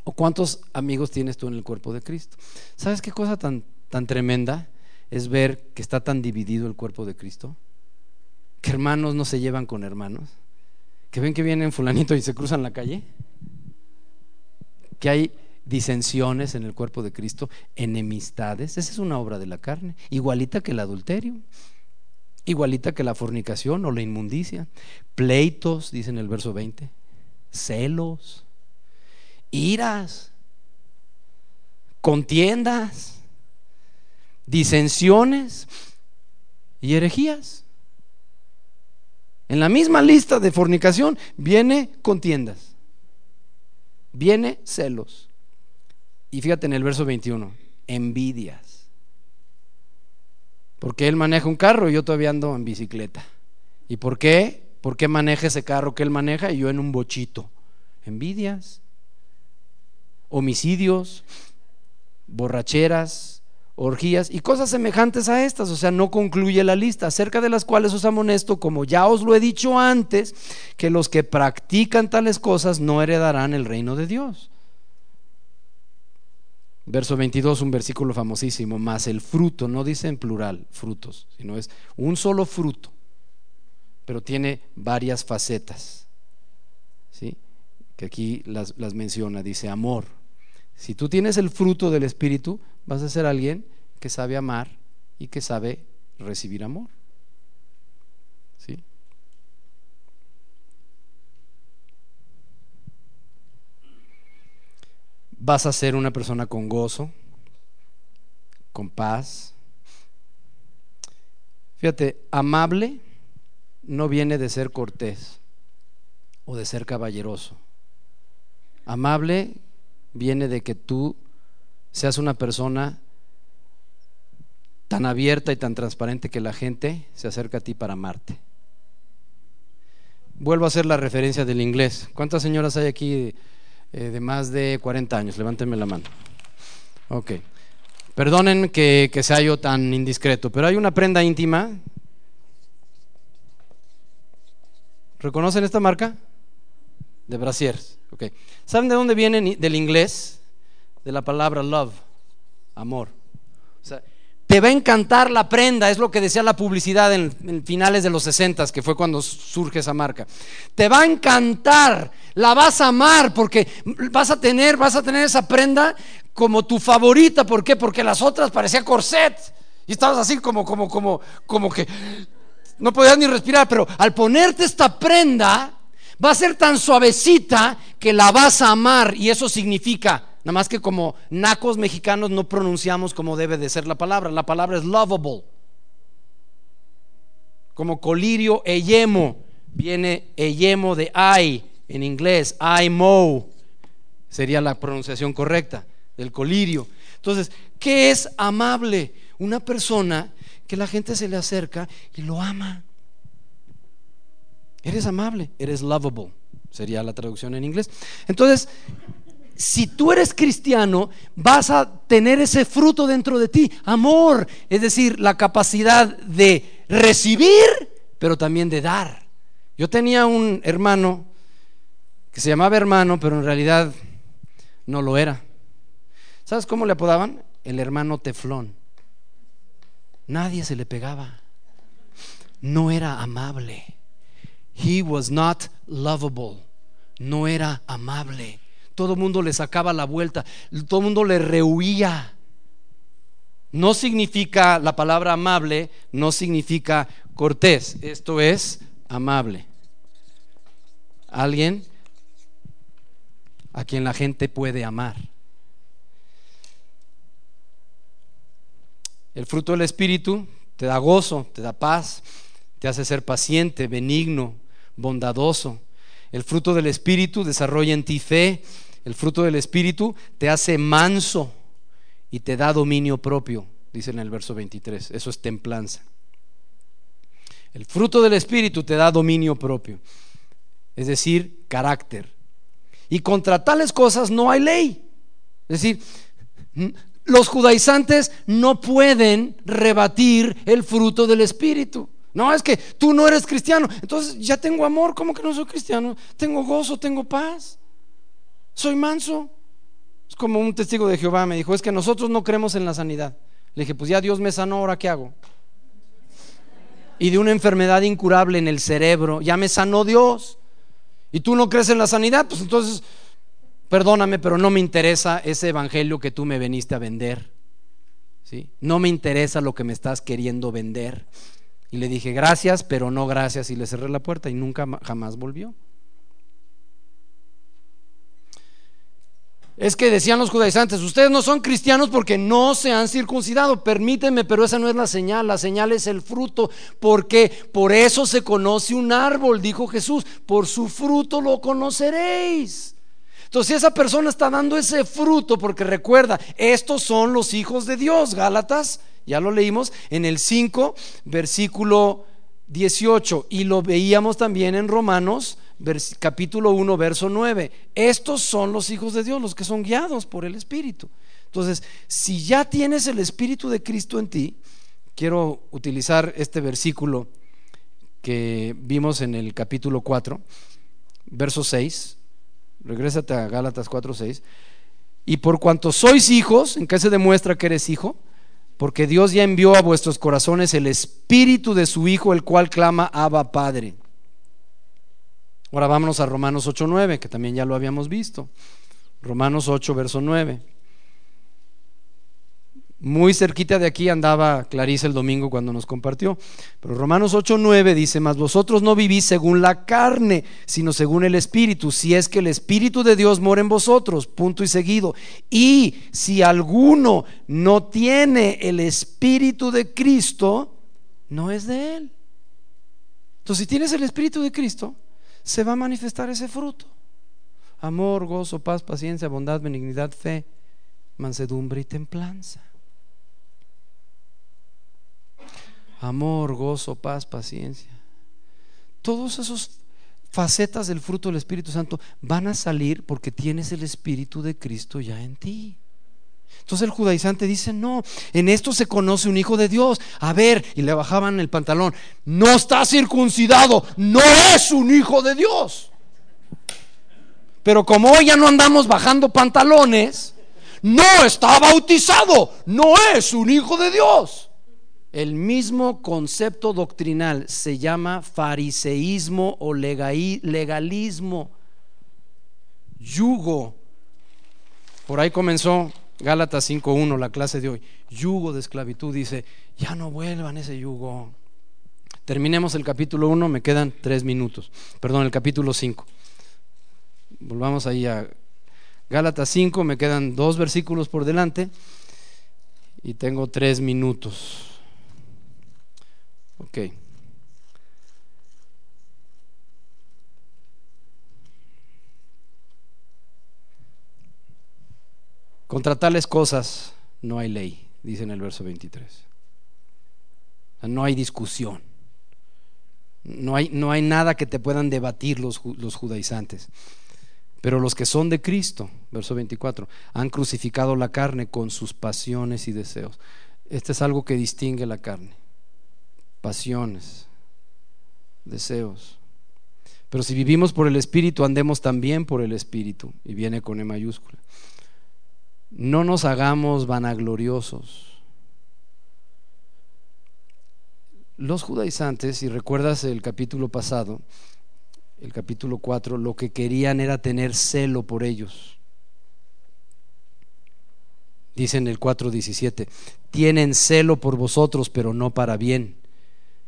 Speaker 1: ¿O cuántos amigos tienes tú en el cuerpo de Cristo? ¿Sabes qué cosa tan, tan tremenda es ver que está tan dividido el cuerpo de Cristo? Que hermanos no se llevan con hermanos. Que ven que vienen fulanito y se cruzan la calle. Que hay disensiones en el cuerpo de Cristo, enemistades, esa es una obra de la carne, igualita que el adulterio, igualita que la fornicación o la inmundicia, pleitos, dice en el verso 20, celos, iras, contiendas, disensiones y herejías. En la misma lista de fornicación viene contiendas, viene celos, y fíjate en el verso 21, envidias. Porque él maneja un carro y yo todavía ando en bicicleta. ¿Y por qué? ¿Por qué maneja ese carro que él maneja y yo en un bochito? Envidias, homicidios, borracheras, orgías y cosas semejantes a estas. O sea, no concluye la lista, acerca de las cuales os amonesto, como ya os lo he dicho antes, que los que practican tales cosas no heredarán el reino de Dios. Verso 22, un versículo famosísimo, más el fruto, no dice en plural frutos, sino es un solo fruto, pero tiene varias facetas, ¿sí? que aquí las, las menciona, dice amor. Si tú tienes el fruto del Espíritu, vas a ser alguien que sabe amar y que sabe recibir amor. ¿Sí? vas a ser una persona con gozo, con paz. Fíjate, amable no viene de ser cortés o de ser caballeroso. Amable viene de que tú seas una persona tan abierta y tan transparente que la gente se acerca a ti para amarte. Vuelvo a hacer la referencia del inglés. ¿Cuántas señoras hay aquí eh, de más de 40 años. Levántenme la mano. Ok. Perdonen que, que sea yo tan indiscreto, pero hay una prenda íntima. ¿Reconocen esta marca? De brasiers. Ok. ¿Saben de dónde viene del inglés? De la palabra love, amor. O sea, te va a encantar la prenda, es lo que decía la publicidad en, finales de los 60, que fue cuando surge esa marca. Te va a encantar, la vas a amar porque vas a tener, vas a tener esa prenda como tu favorita, ¿por qué? Porque las otras parecían corset y estabas así como como como como que no podías ni respirar, pero al ponerte esta prenda va a ser tan suavecita que la vas a amar y eso significa Nada más que como nacos mexicanos no pronunciamos como debe de ser la palabra. La palabra es lovable. Como colirio eyemo. Viene eyemo de I en inglés. I mo. Sería la pronunciación correcta del colirio. Entonces, ¿qué es amable? Una persona que la gente se le acerca y lo ama. Eres amable, eres lovable. Sería la traducción en inglés. Entonces, si tú eres cristiano, vas a tener ese fruto dentro de ti, amor, es decir, la capacidad de recibir, pero también de dar. Yo tenía un hermano que se llamaba hermano, pero en realidad no lo era. ¿Sabes cómo le apodaban? El hermano teflón. Nadie se le pegaba. No era amable. He was not lovable. No era amable todo el mundo le sacaba la vuelta, todo el mundo le rehuía. No significa, la palabra amable no significa cortés, esto es amable. Alguien a quien la gente puede amar. El fruto del Espíritu te da gozo, te da paz, te hace ser paciente, benigno, bondadoso. El fruto del Espíritu desarrolla en ti fe. El fruto del Espíritu te hace manso y te da dominio propio, dice en el verso 23. Eso es templanza. El fruto del Espíritu te da dominio propio, es decir, carácter. Y contra tales cosas no hay ley. Es decir, los judaizantes no pueden rebatir el fruto del Espíritu. No, es que tú no eres cristiano. Entonces ya tengo amor, ¿cómo que no soy cristiano? Tengo gozo, tengo paz. Soy manso. Es como un testigo de Jehová me dijo, es que nosotros no creemos en la sanidad. Le dije, pues ya Dios me sanó, ahora qué hago? Y de una enfermedad incurable en el cerebro, ya me sanó Dios. Y tú no crees en la sanidad, pues entonces perdóname, pero no me interesa ese evangelio que tú me veniste a vender. ¿sí? No me interesa lo que me estás queriendo vender. Y le dije, gracias, pero no gracias. Y le cerré la puerta y nunca jamás volvió. Es que decían los judaizantes, ustedes no son cristianos porque no se han circuncidado. Permíteme, pero esa no es la señal. La señal es el fruto. Porque por eso se conoce un árbol, dijo Jesús. Por su fruto lo conoceréis. Entonces, si esa persona está dando ese fruto, porque recuerda, estos son los hijos de Dios, Gálatas, ya lo leímos en el 5, versículo 18, y lo veíamos también en Romanos, capítulo 1, verso 9. Estos son los hijos de Dios, los que son guiados por el Espíritu. Entonces, si ya tienes el Espíritu de Cristo en ti, quiero utilizar este versículo que vimos en el capítulo 4, verso 6 Regrésate a Gálatas 4:6. Y por cuanto sois hijos, ¿en qué se demuestra que eres hijo? Porque Dios ya envió a vuestros corazones el espíritu de su Hijo, el cual clama Abba Padre. Ahora vámonos a Romanos 8:9, que también ya lo habíamos visto. Romanos 8, verso 9. Muy cerquita de aquí andaba Clarice el domingo cuando nos compartió. Pero Romanos 8:9 dice, mas vosotros no vivís según la carne, sino según el Espíritu, si es que el Espíritu de Dios mora en vosotros, punto y seguido. Y si alguno no tiene el Espíritu de Cristo, no es de Él. Entonces, si tienes el Espíritu de Cristo, se va a manifestar ese fruto. Amor, gozo, paz, paciencia, bondad, benignidad, fe, mansedumbre y templanza. amor, gozo, paz, paciencia. Todos esos facetas del fruto del Espíritu Santo van a salir porque tienes el Espíritu de Cristo ya en ti. Entonces el judaizante dice, no, en esto se conoce un hijo de Dios. A ver, y le bajaban el pantalón, no está circuncidado, no es un hijo de Dios. Pero como hoy ya no andamos bajando pantalones, no está bautizado, no es un hijo de Dios. El mismo concepto doctrinal se llama fariseísmo o legalismo, yugo. Por ahí comenzó Gálatas 5.1, la clase de hoy. Yugo de esclavitud, dice, ya no vuelvan ese yugo. Terminemos el capítulo 1, me quedan tres minutos. Perdón, el capítulo 5. Volvamos ahí a Gálatas 5, me quedan dos versículos por delante y tengo tres minutos. Ok. Contra tales cosas no hay ley, dice en el verso 23. no hay discusión. No hay, no hay, nada que te puedan debatir los, los judaizantes. Pero los que son de Cristo, verso 24, han crucificado la carne con sus pasiones y deseos. Este es algo que distingue la carne pasiones, deseos. Pero si vivimos por el Espíritu, andemos también por el Espíritu. Y viene con E mayúscula. No nos hagamos vanagloriosos. Los judaizantes, si recuerdas el capítulo pasado, el capítulo 4, lo que querían era tener celo por ellos. Dice en el 4.17, tienen celo por vosotros, pero no para bien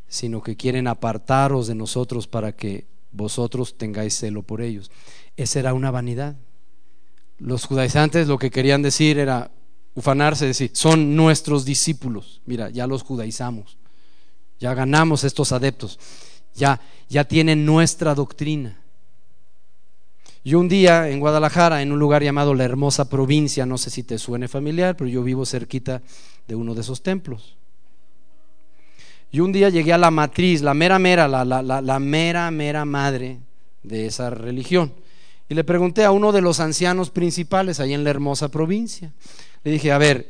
Speaker 1: sino que quieren apartaros de nosotros para que vosotros tengáis celo por ellos. Esa era una vanidad. Los judaizantes lo que querían decir era, ufanarse, decir, son nuestros discípulos. Mira, ya los judaizamos, ya ganamos estos adeptos, ya, ya tienen nuestra doctrina. Yo un día en Guadalajara, en un lugar llamado La Hermosa Provincia, no sé si te suene familiar, pero yo vivo cerquita de uno de esos templos. Y un día llegué a la matriz, la mera mera, la, la, la mera mera madre de esa religión. Y le pregunté a uno de los ancianos principales ahí en la hermosa provincia. Le dije, a ver,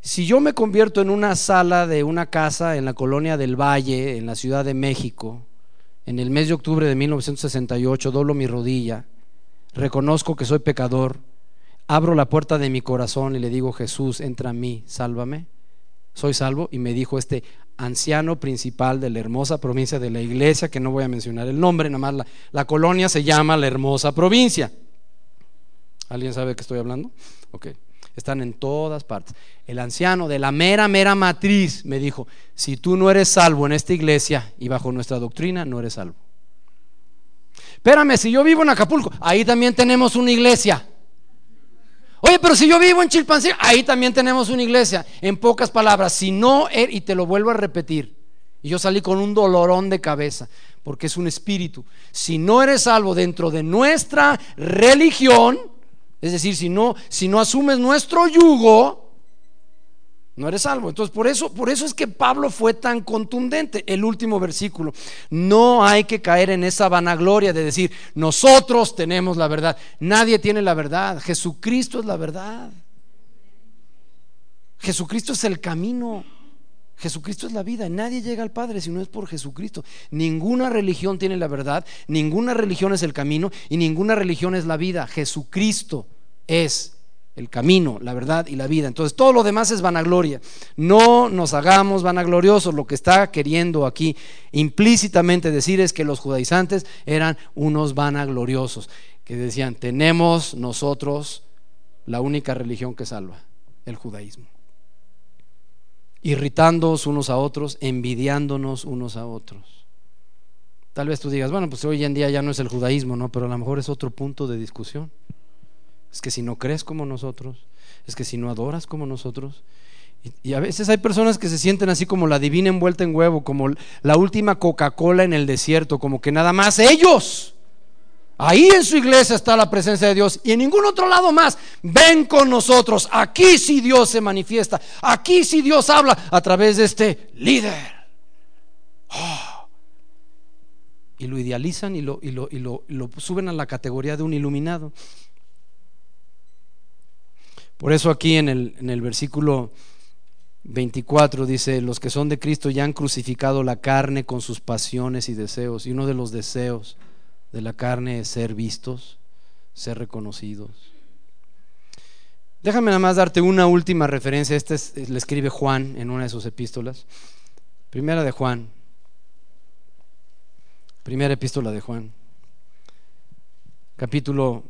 Speaker 1: si yo me convierto en una sala de una casa en la colonia del Valle, en la Ciudad de México, en el mes de octubre de 1968, doblo mi rodilla, reconozco que soy pecador, abro la puerta de mi corazón y le digo, Jesús, entra a mí, sálvame. Soy salvo y me dijo este anciano principal de la hermosa provincia de la iglesia, que no voy a mencionar el nombre, nada más la, la colonia se llama la hermosa provincia. ¿Alguien sabe de qué estoy hablando? Ok. Están en todas partes. El anciano de la mera, mera matriz me dijo, si tú no eres salvo en esta iglesia y bajo nuestra doctrina, no eres salvo. Espérame, si yo vivo en Acapulco, ahí también tenemos una iglesia. Oye, pero si yo vivo en Chilpancingo, ahí también tenemos una iglesia. En pocas palabras, si no, er, y te lo vuelvo a repetir, y yo salí con un dolorón de cabeza, porque es un espíritu. Si no eres salvo dentro de nuestra religión, es decir, si no, si no asumes nuestro yugo, no eres salvo. Entonces, por eso, por eso es que Pablo fue tan contundente. El último versículo. No hay que caer en esa vanagloria de decir, nosotros tenemos la verdad. Nadie tiene la verdad. Jesucristo es la verdad. Jesucristo es el camino. Jesucristo es la vida. Nadie llega al Padre si no es por Jesucristo. Ninguna religión tiene la verdad, ninguna religión es el camino y ninguna religión es la vida. Jesucristo es el camino, la verdad y la vida. Entonces todo lo demás es vanagloria. No nos hagamos vanagloriosos. Lo que está queriendo aquí implícitamente decir es que los judaizantes eran unos vanagloriosos, que decían, tenemos nosotros la única religión que salva, el judaísmo irritándonos unos a otros, envidiándonos unos a otros. Tal vez tú digas, bueno, pues hoy en día ya no es el judaísmo, ¿no? Pero a lo mejor es otro punto de discusión. Es que si no crees como nosotros, es que si no adoras como nosotros. Y, a veces hay personas que se sienten así como la divina envuelta en huevo, como la última Coca-Cola en el desierto, como que nada más ellos Ahí en su iglesia está la presencia de Dios y en ningún otro lado más. Ven con nosotros. Aquí sí Dios se manifiesta. Aquí sí Dios habla a través de este líder. Oh. Y lo idealizan y lo suben a la categoría de un iluminado. Por eso aquí en el, en el versículo 24 dice, los que son de Cristo ya han crucificado la carne con sus pasiones y deseos. Y uno de los deseos de la carne es ser vistos, ser reconocidos. Déjame nada más darte una última referencia. Esta es, le escribe Juan en una de sus epístolas. Primera de Juan. Primera epístola de Juan. Capítulo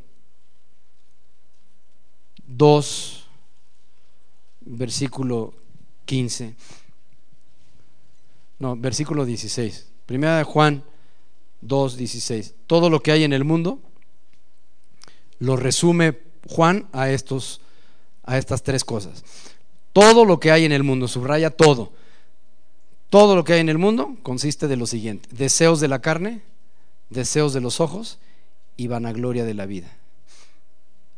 Speaker 1: 2, versículo 15. No, versículo 16. Primera de Juan 2.16. Todo lo que hay en el mundo lo resume Juan a, estos, a estas tres cosas. Todo lo que hay en el mundo, subraya todo. Todo lo que hay en el mundo consiste de lo siguiente. Deseos de la carne, deseos de los ojos y vanagloria de la vida.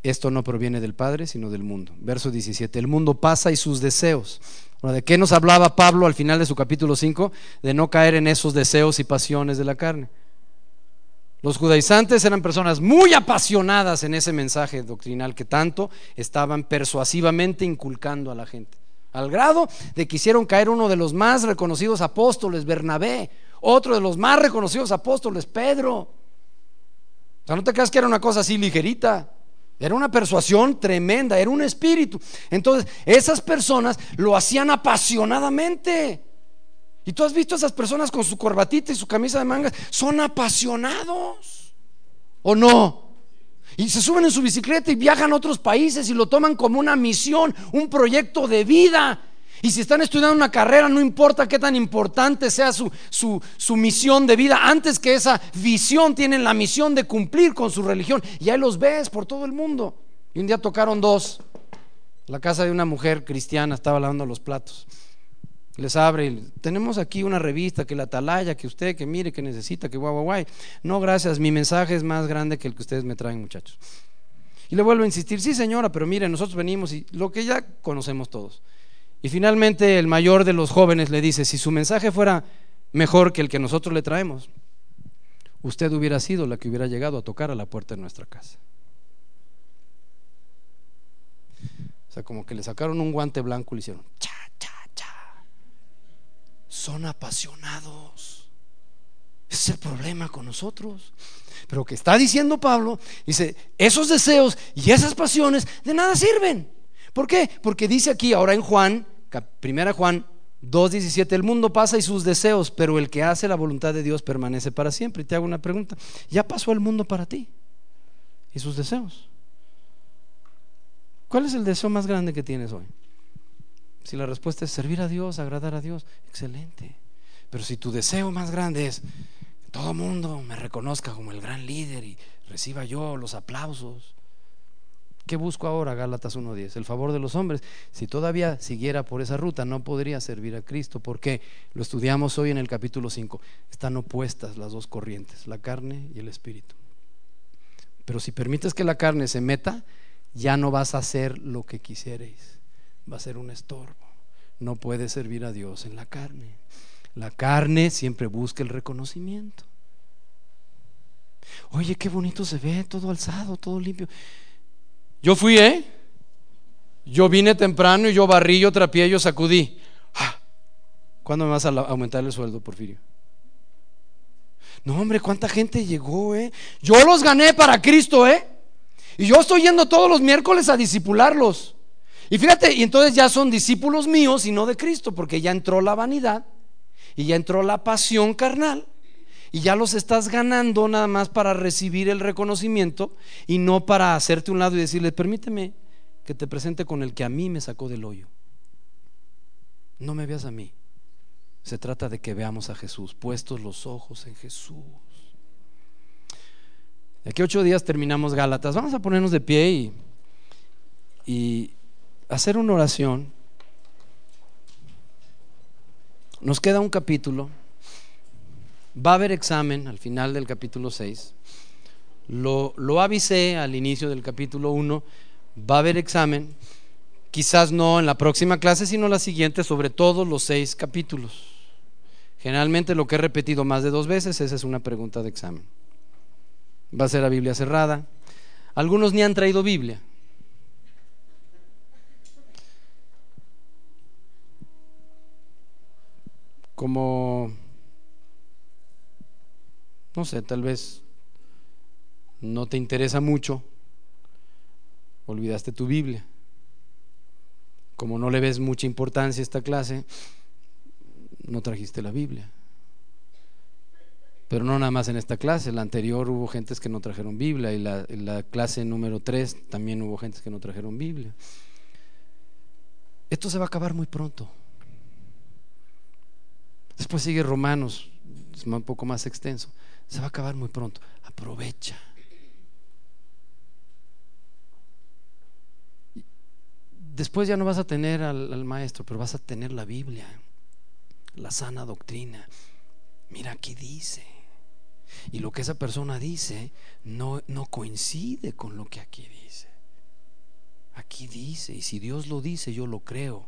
Speaker 1: Esto no proviene del Padre, sino del mundo. Verso 17. El mundo pasa y sus deseos. ¿De qué nos hablaba Pablo al final de su capítulo 5? De no caer en esos deseos y pasiones de la carne. Los judaizantes eran personas muy apasionadas en ese mensaje doctrinal que tanto estaban persuasivamente inculcando a la gente. Al grado de que hicieron caer uno de los más reconocidos apóstoles, Bernabé, otro de los más reconocidos apóstoles, Pedro. O sea, no te creas que era una cosa así ligerita. Era una persuasión tremenda, era un espíritu. Entonces, esas personas lo hacían apasionadamente. Y tú has visto a esas personas con su corbatita y su camisa de mangas, son apasionados. ¿O no? Y se suben en su bicicleta y viajan a otros países y lo toman como una misión, un proyecto de vida. Y si están estudiando una carrera, no importa qué tan importante sea su, su, su, misión de vida, antes que esa visión tienen la misión de cumplir con su religión. Y ahí los ves por todo el mundo. Y un día tocaron dos La casa de una mujer cristiana estaba lavando los platos. Les abre tenemos aquí una revista que la atalaya, que usted, que mire, que necesita, que guay, guay, guay. No, gracias, mi mensaje es más grande que el que ustedes me traen, muchachos. Y le vuelvo a insistir, sí señora, pero mire, nosotros venimos y lo que ya conocemos todos. Y finalmente el mayor de los jóvenes le dice, si su mensaje fuera mejor que el que nosotros le traemos, usted hubiera sido la que hubiera llegado a tocar a la puerta de nuestra casa. O sea, como que le sacaron un guante blanco y le hicieron, cha, cha, cha. Son apasionados. Ese es el problema con nosotros. Pero que está diciendo Pablo, dice, esos deseos y esas pasiones de nada sirven. ¿Por qué? Porque dice aquí ahora en Juan, primera Juan 2.17, el mundo pasa y sus deseos, pero el que hace la voluntad de Dios permanece para siempre. Y te hago una pregunta, ¿ya pasó el mundo para ti? ¿Y sus deseos? ¿Cuál es el deseo más grande que tienes hoy? Si la respuesta es servir a Dios, agradar a Dios, excelente. Pero si tu deseo más grande es que todo mundo me reconozca como el gran líder y reciba yo los aplausos, ¿Qué busco ahora? Gálatas 1.10. El favor de los hombres. Si todavía siguiera por esa ruta, no podría servir a Cristo. porque Lo estudiamos hoy en el capítulo 5. Están opuestas las dos corrientes, la carne y el espíritu. Pero si permites que la carne se meta, ya no vas a hacer lo que quisierais. Va a ser un estorbo. No puedes servir a Dios en la carne. La carne siempre busca el reconocimiento. Oye, qué bonito se ve, todo alzado, todo limpio. Yo fui, ¿eh? Yo vine temprano y yo barrí, yo trapié, yo sacudí. Ah, ¿Cuándo me vas a aumentar el sueldo, Porfirio? No, hombre, cuánta gente llegó, ¿eh? Yo los gané para Cristo, ¿eh? Y yo estoy yendo todos los miércoles a disipularlos. Y fíjate, y entonces ya son discípulos míos y no de Cristo, porque ya entró la vanidad y ya entró la pasión carnal y ya los estás ganando nada más para recibir el reconocimiento y no para hacerte un lado y decirle, permíteme que te presente con el que a mí me sacó del hoyo. No me veas a mí. Se trata de que veamos a Jesús, puestos los ojos en Jesús. De aquí ocho días terminamos Gálatas. Vamos a ponernos de pie y, y hacer una oración. Nos queda un capítulo. Va a haber examen al final del capítulo 6. Lo, lo avisé al inicio del capítulo 1. Va a haber examen. Quizás no en la próxima clase, sino la siguiente, sobre todos los seis capítulos. Generalmente lo que he repetido más de dos veces, esa es una pregunta de examen va a ser la Biblia cerrada. Algunos ni han traído Biblia. Como, no sé, tal vez no te interesa mucho, olvidaste tu Biblia. Como no le ves mucha importancia a esta clase, no trajiste la Biblia. Pero no nada más en esta clase, la anterior hubo gentes que no trajeron Biblia y la, la clase número 3 también hubo gentes que no trajeron Biblia. Esto se va a acabar muy pronto. Después sigue Romanos, es un poco más extenso. Se va a acabar muy pronto. Aprovecha. Después ya no vas a tener al maestro, pero vas a tener la Biblia, la sana doctrina. Mira, aquí dice y lo que esa persona dice no, no coincide con lo que aquí dice. Aquí dice, y si Dios lo dice, yo lo creo.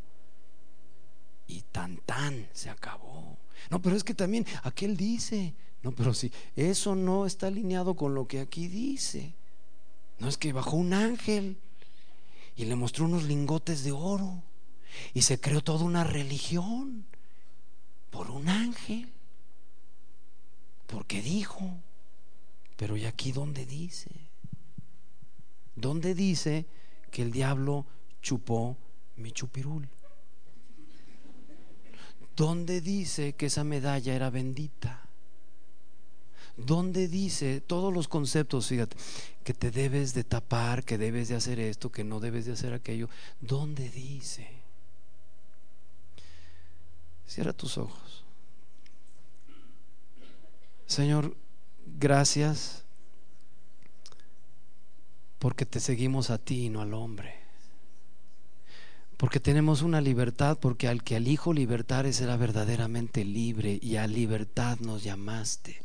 Speaker 1: Y tan tan se acabó. No, pero es que también aquel dice, no, pero si eso no está alineado con lo que aquí dice. No es que bajó un ángel y le mostró unos lingotes de oro y se creó toda una religión por un ángel porque dijo, pero ¿y aquí dónde dice? ¿Dónde dice que el diablo chupó mi chupirul? ¿Dónde dice que esa medalla era bendita? ¿Dónde dice todos los conceptos, fíjate, que te debes de tapar, que debes de hacer esto, que no debes de hacer aquello? ¿Dónde dice? Cierra tus ojos. Señor, gracias porque te seguimos a ti y no al hombre. Porque tenemos una libertad, porque al que al Hijo libertare será verdaderamente libre y a libertad nos llamaste.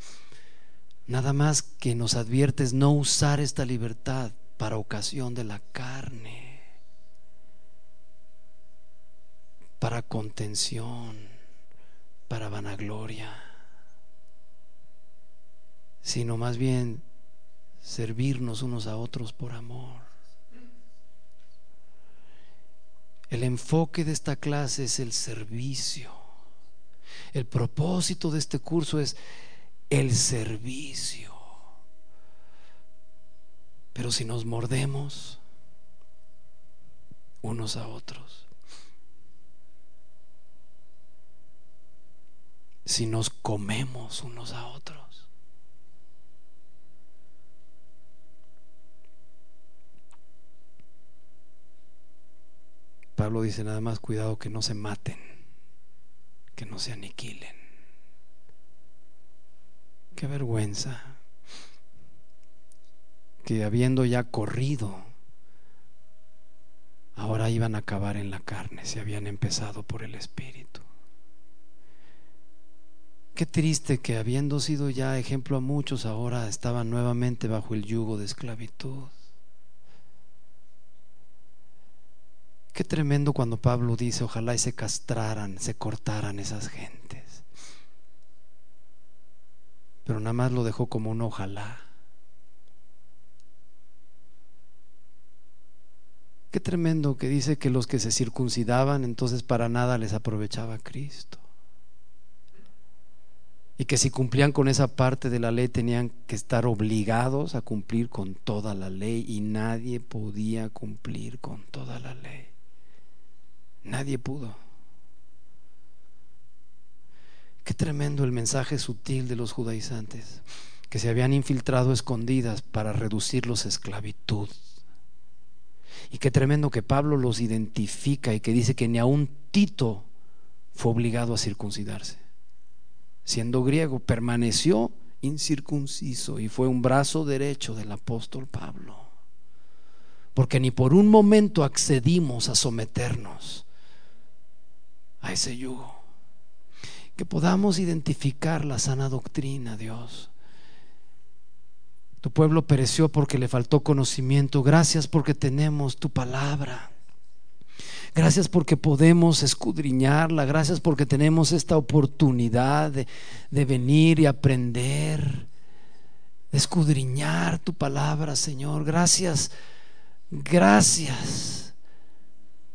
Speaker 1: Nada más que nos adviertes no usar esta libertad para ocasión de la carne, para contención, para vanagloria, sino más bien servirnos unos a otros por amor. El enfoque de esta clase es el servicio. El propósito de este curso es el servicio. Pero si nos mordemos unos a otros, si nos comemos unos a otros, Pablo dice nada más, cuidado que no se maten, que no se aniquilen. Qué vergüenza que habiendo ya corrido, ahora iban a acabar en la carne, se habían empezado por el Espíritu. Qué triste que habiendo sido ya ejemplo a muchos, ahora estaban nuevamente bajo el yugo de esclavitud. Qué tremendo cuando Pablo dice, ojalá y se castraran, se cortaran esas gentes. Pero nada más lo dejó como un ojalá. Qué tremendo que dice que los que se circuncidaban entonces para nada les aprovechaba Cristo. Y que si cumplían con esa parte de la ley tenían que estar obligados a cumplir con toda la ley y nadie podía cumplir con toda la ley. Nadie pudo. Qué tremendo el mensaje sutil de los judaizantes, que se habían infiltrado escondidas para reducirlos a esclavitud. Y qué tremendo que Pablo los identifica y que dice que ni aun Tito fue obligado a circuncidarse. Siendo griego, permaneció incircunciso y fue un brazo derecho del apóstol Pablo. Porque ni por un momento accedimos a someternos a ese yugo. Que podamos identificar la sana doctrina, Dios. Tu pueblo pereció porque le faltó conocimiento. Gracias porque tenemos tu palabra. Gracias porque podemos escudriñarla. Gracias porque tenemos esta oportunidad de, venir y aprender. De escudriñar tu palabra, Señor. Gracias. Gracias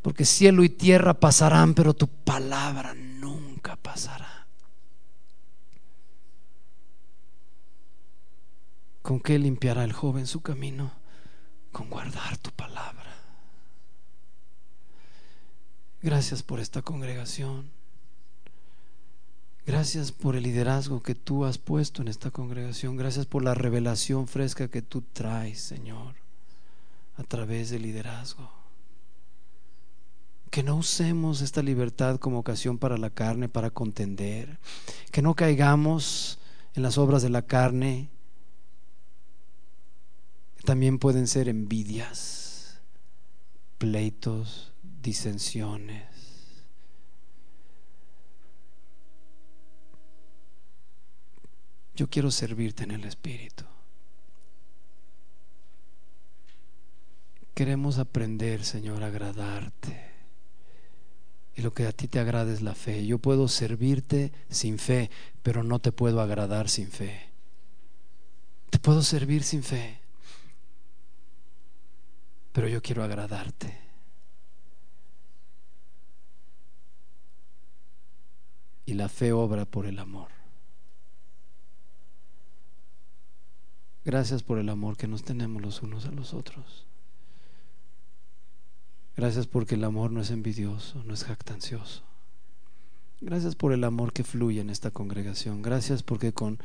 Speaker 1: porque cielo y tierra pasarán, pero tu palabra nunca pasará. ¿Con qué limpiará el joven su camino? Con guardar tu palabra. Gracias por esta congregación. Gracias por el liderazgo que tú has puesto en esta congregación. Gracias por la revelación fresca que tú traes, Señor, a través del liderazgo que no usemos esta libertad como ocasión para la carne, para contender, que no caigamos en las obras de la carne, también pueden ser envidias, pleitos, disensiones. Yo quiero servirte en el Espíritu. Queremos aprender, Señor, a agradarte. Y lo que a ti te agrada es la fe. Yo puedo servirte sin fe, pero no te puedo agradar sin fe. Te puedo servir sin fe, pero yo quiero agradarte. Y la fe obra por el amor. Gracias por el amor que nos tenemos los unos a los otros. Gracias porque el amor no es envidioso, no es jactancioso. Gracias por el amor que fluye en esta congregación. Gracias porque con,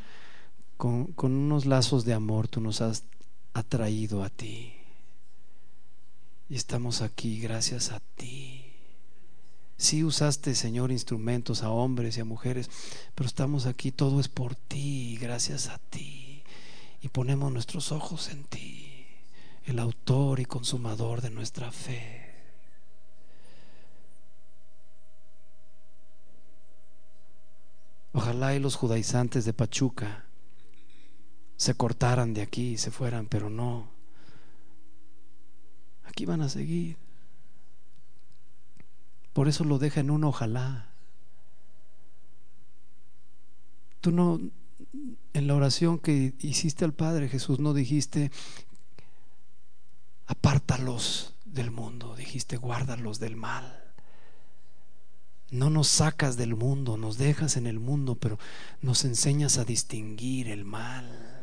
Speaker 1: con, unos lazos de amor tú nos has atraído a ti. Y estamos aquí gracias a ti. Sí usaste, Señor, instrumentos a hombres y a mujeres, pero estamos aquí, todo es por ti, gracias a ti. Y ponemos nuestros ojos en ti, el autor y consumador de nuestra fe. Ojalá y los judaizantes de Pachuca se cortaran de aquí y se fueran, pero no. Aquí van a seguir. Por eso lo deja en un ojalá. Tú no, en la oración que hiciste al Padre Jesús, no dijiste, apártalos del mundo, dijiste, guárdalos del mal. No nos sacas del mundo, nos dejas en el mundo, pero nos enseñas a distinguir el mal.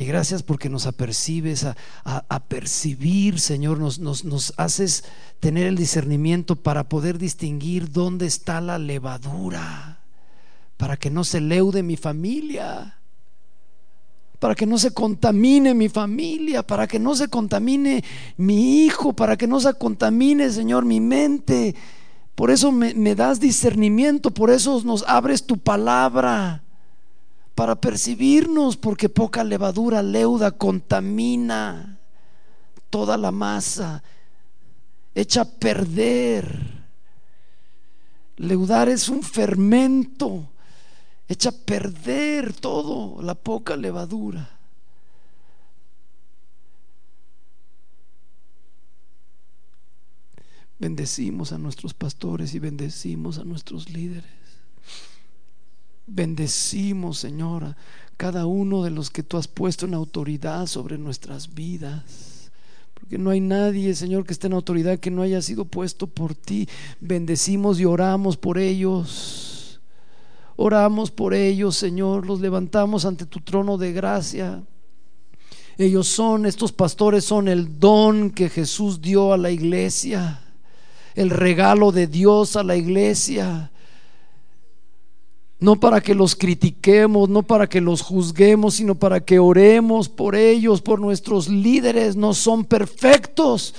Speaker 1: Y gracias porque nos apercibes a, percibir, Señor, nos, nos, haces tener el discernimiento para poder distinguir dónde está la levadura, para que no se leude mi familia, para que no se contamine mi familia, para que no se contamine mi hijo, para que no se contamine, Señor, mi mente. Por eso me, me das discernimiento, por eso nos abres tu palabra para percibirnos, porque poca levadura leuda contamina toda la masa, echa a perder. Leudar es un fermento, echa a perder todo, la poca levadura. Bendecimos a nuestros pastores y bendecimos a nuestros líderes. Bendecimos, Señora, cada uno de los que tú has puesto en autoridad sobre nuestras vidas. Porque no hay nadie, Señor, que esté en autoridad que no haya sido puesto por ti. Bendecimos y oramos por ellos. Oramos por ellos, Señor. Los levantamos ante tu trono de gracia. Ellos son, estos pastores son el don que Jesús dio a la iglesia. El regalo de Dios a la iglesia no para que los critiquemos, no para que los juzguemos, sino para que oremos por ellos, por nuestros líderes. No son perfectos,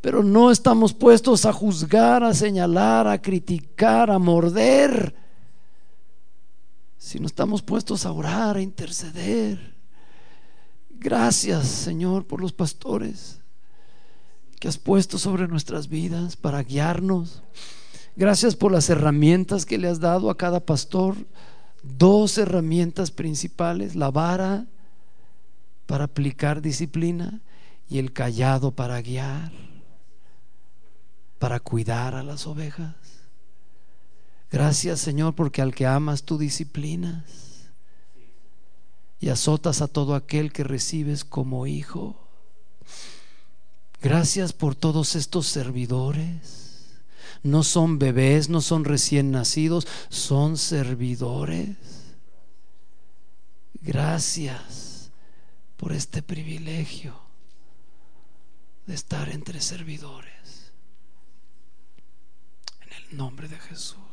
Speaker 1: pero no estamos puestos a juzgar, a señalar, a criticar, a morder, sino estamos puestos a orar, a interceder. Gracias, Señor, por los pastores que has puesto sobre nuestras vidas para guiarnos Gracias por las herramientas que le has dado a cada pastor. Dos herramientas principales, la vara para aplicar disciplina y el callado para guiar, para cuidar a las ovejas. Gracias Señor porque al que amas tú disciplinas y azotas a todo aquel que recibes como hijo. Gracias por todos estos servidores no son bebés, no son recién nacidos, son servidores. Gracias por este privilegio de estar entre servidores. En el nombre de Jesús.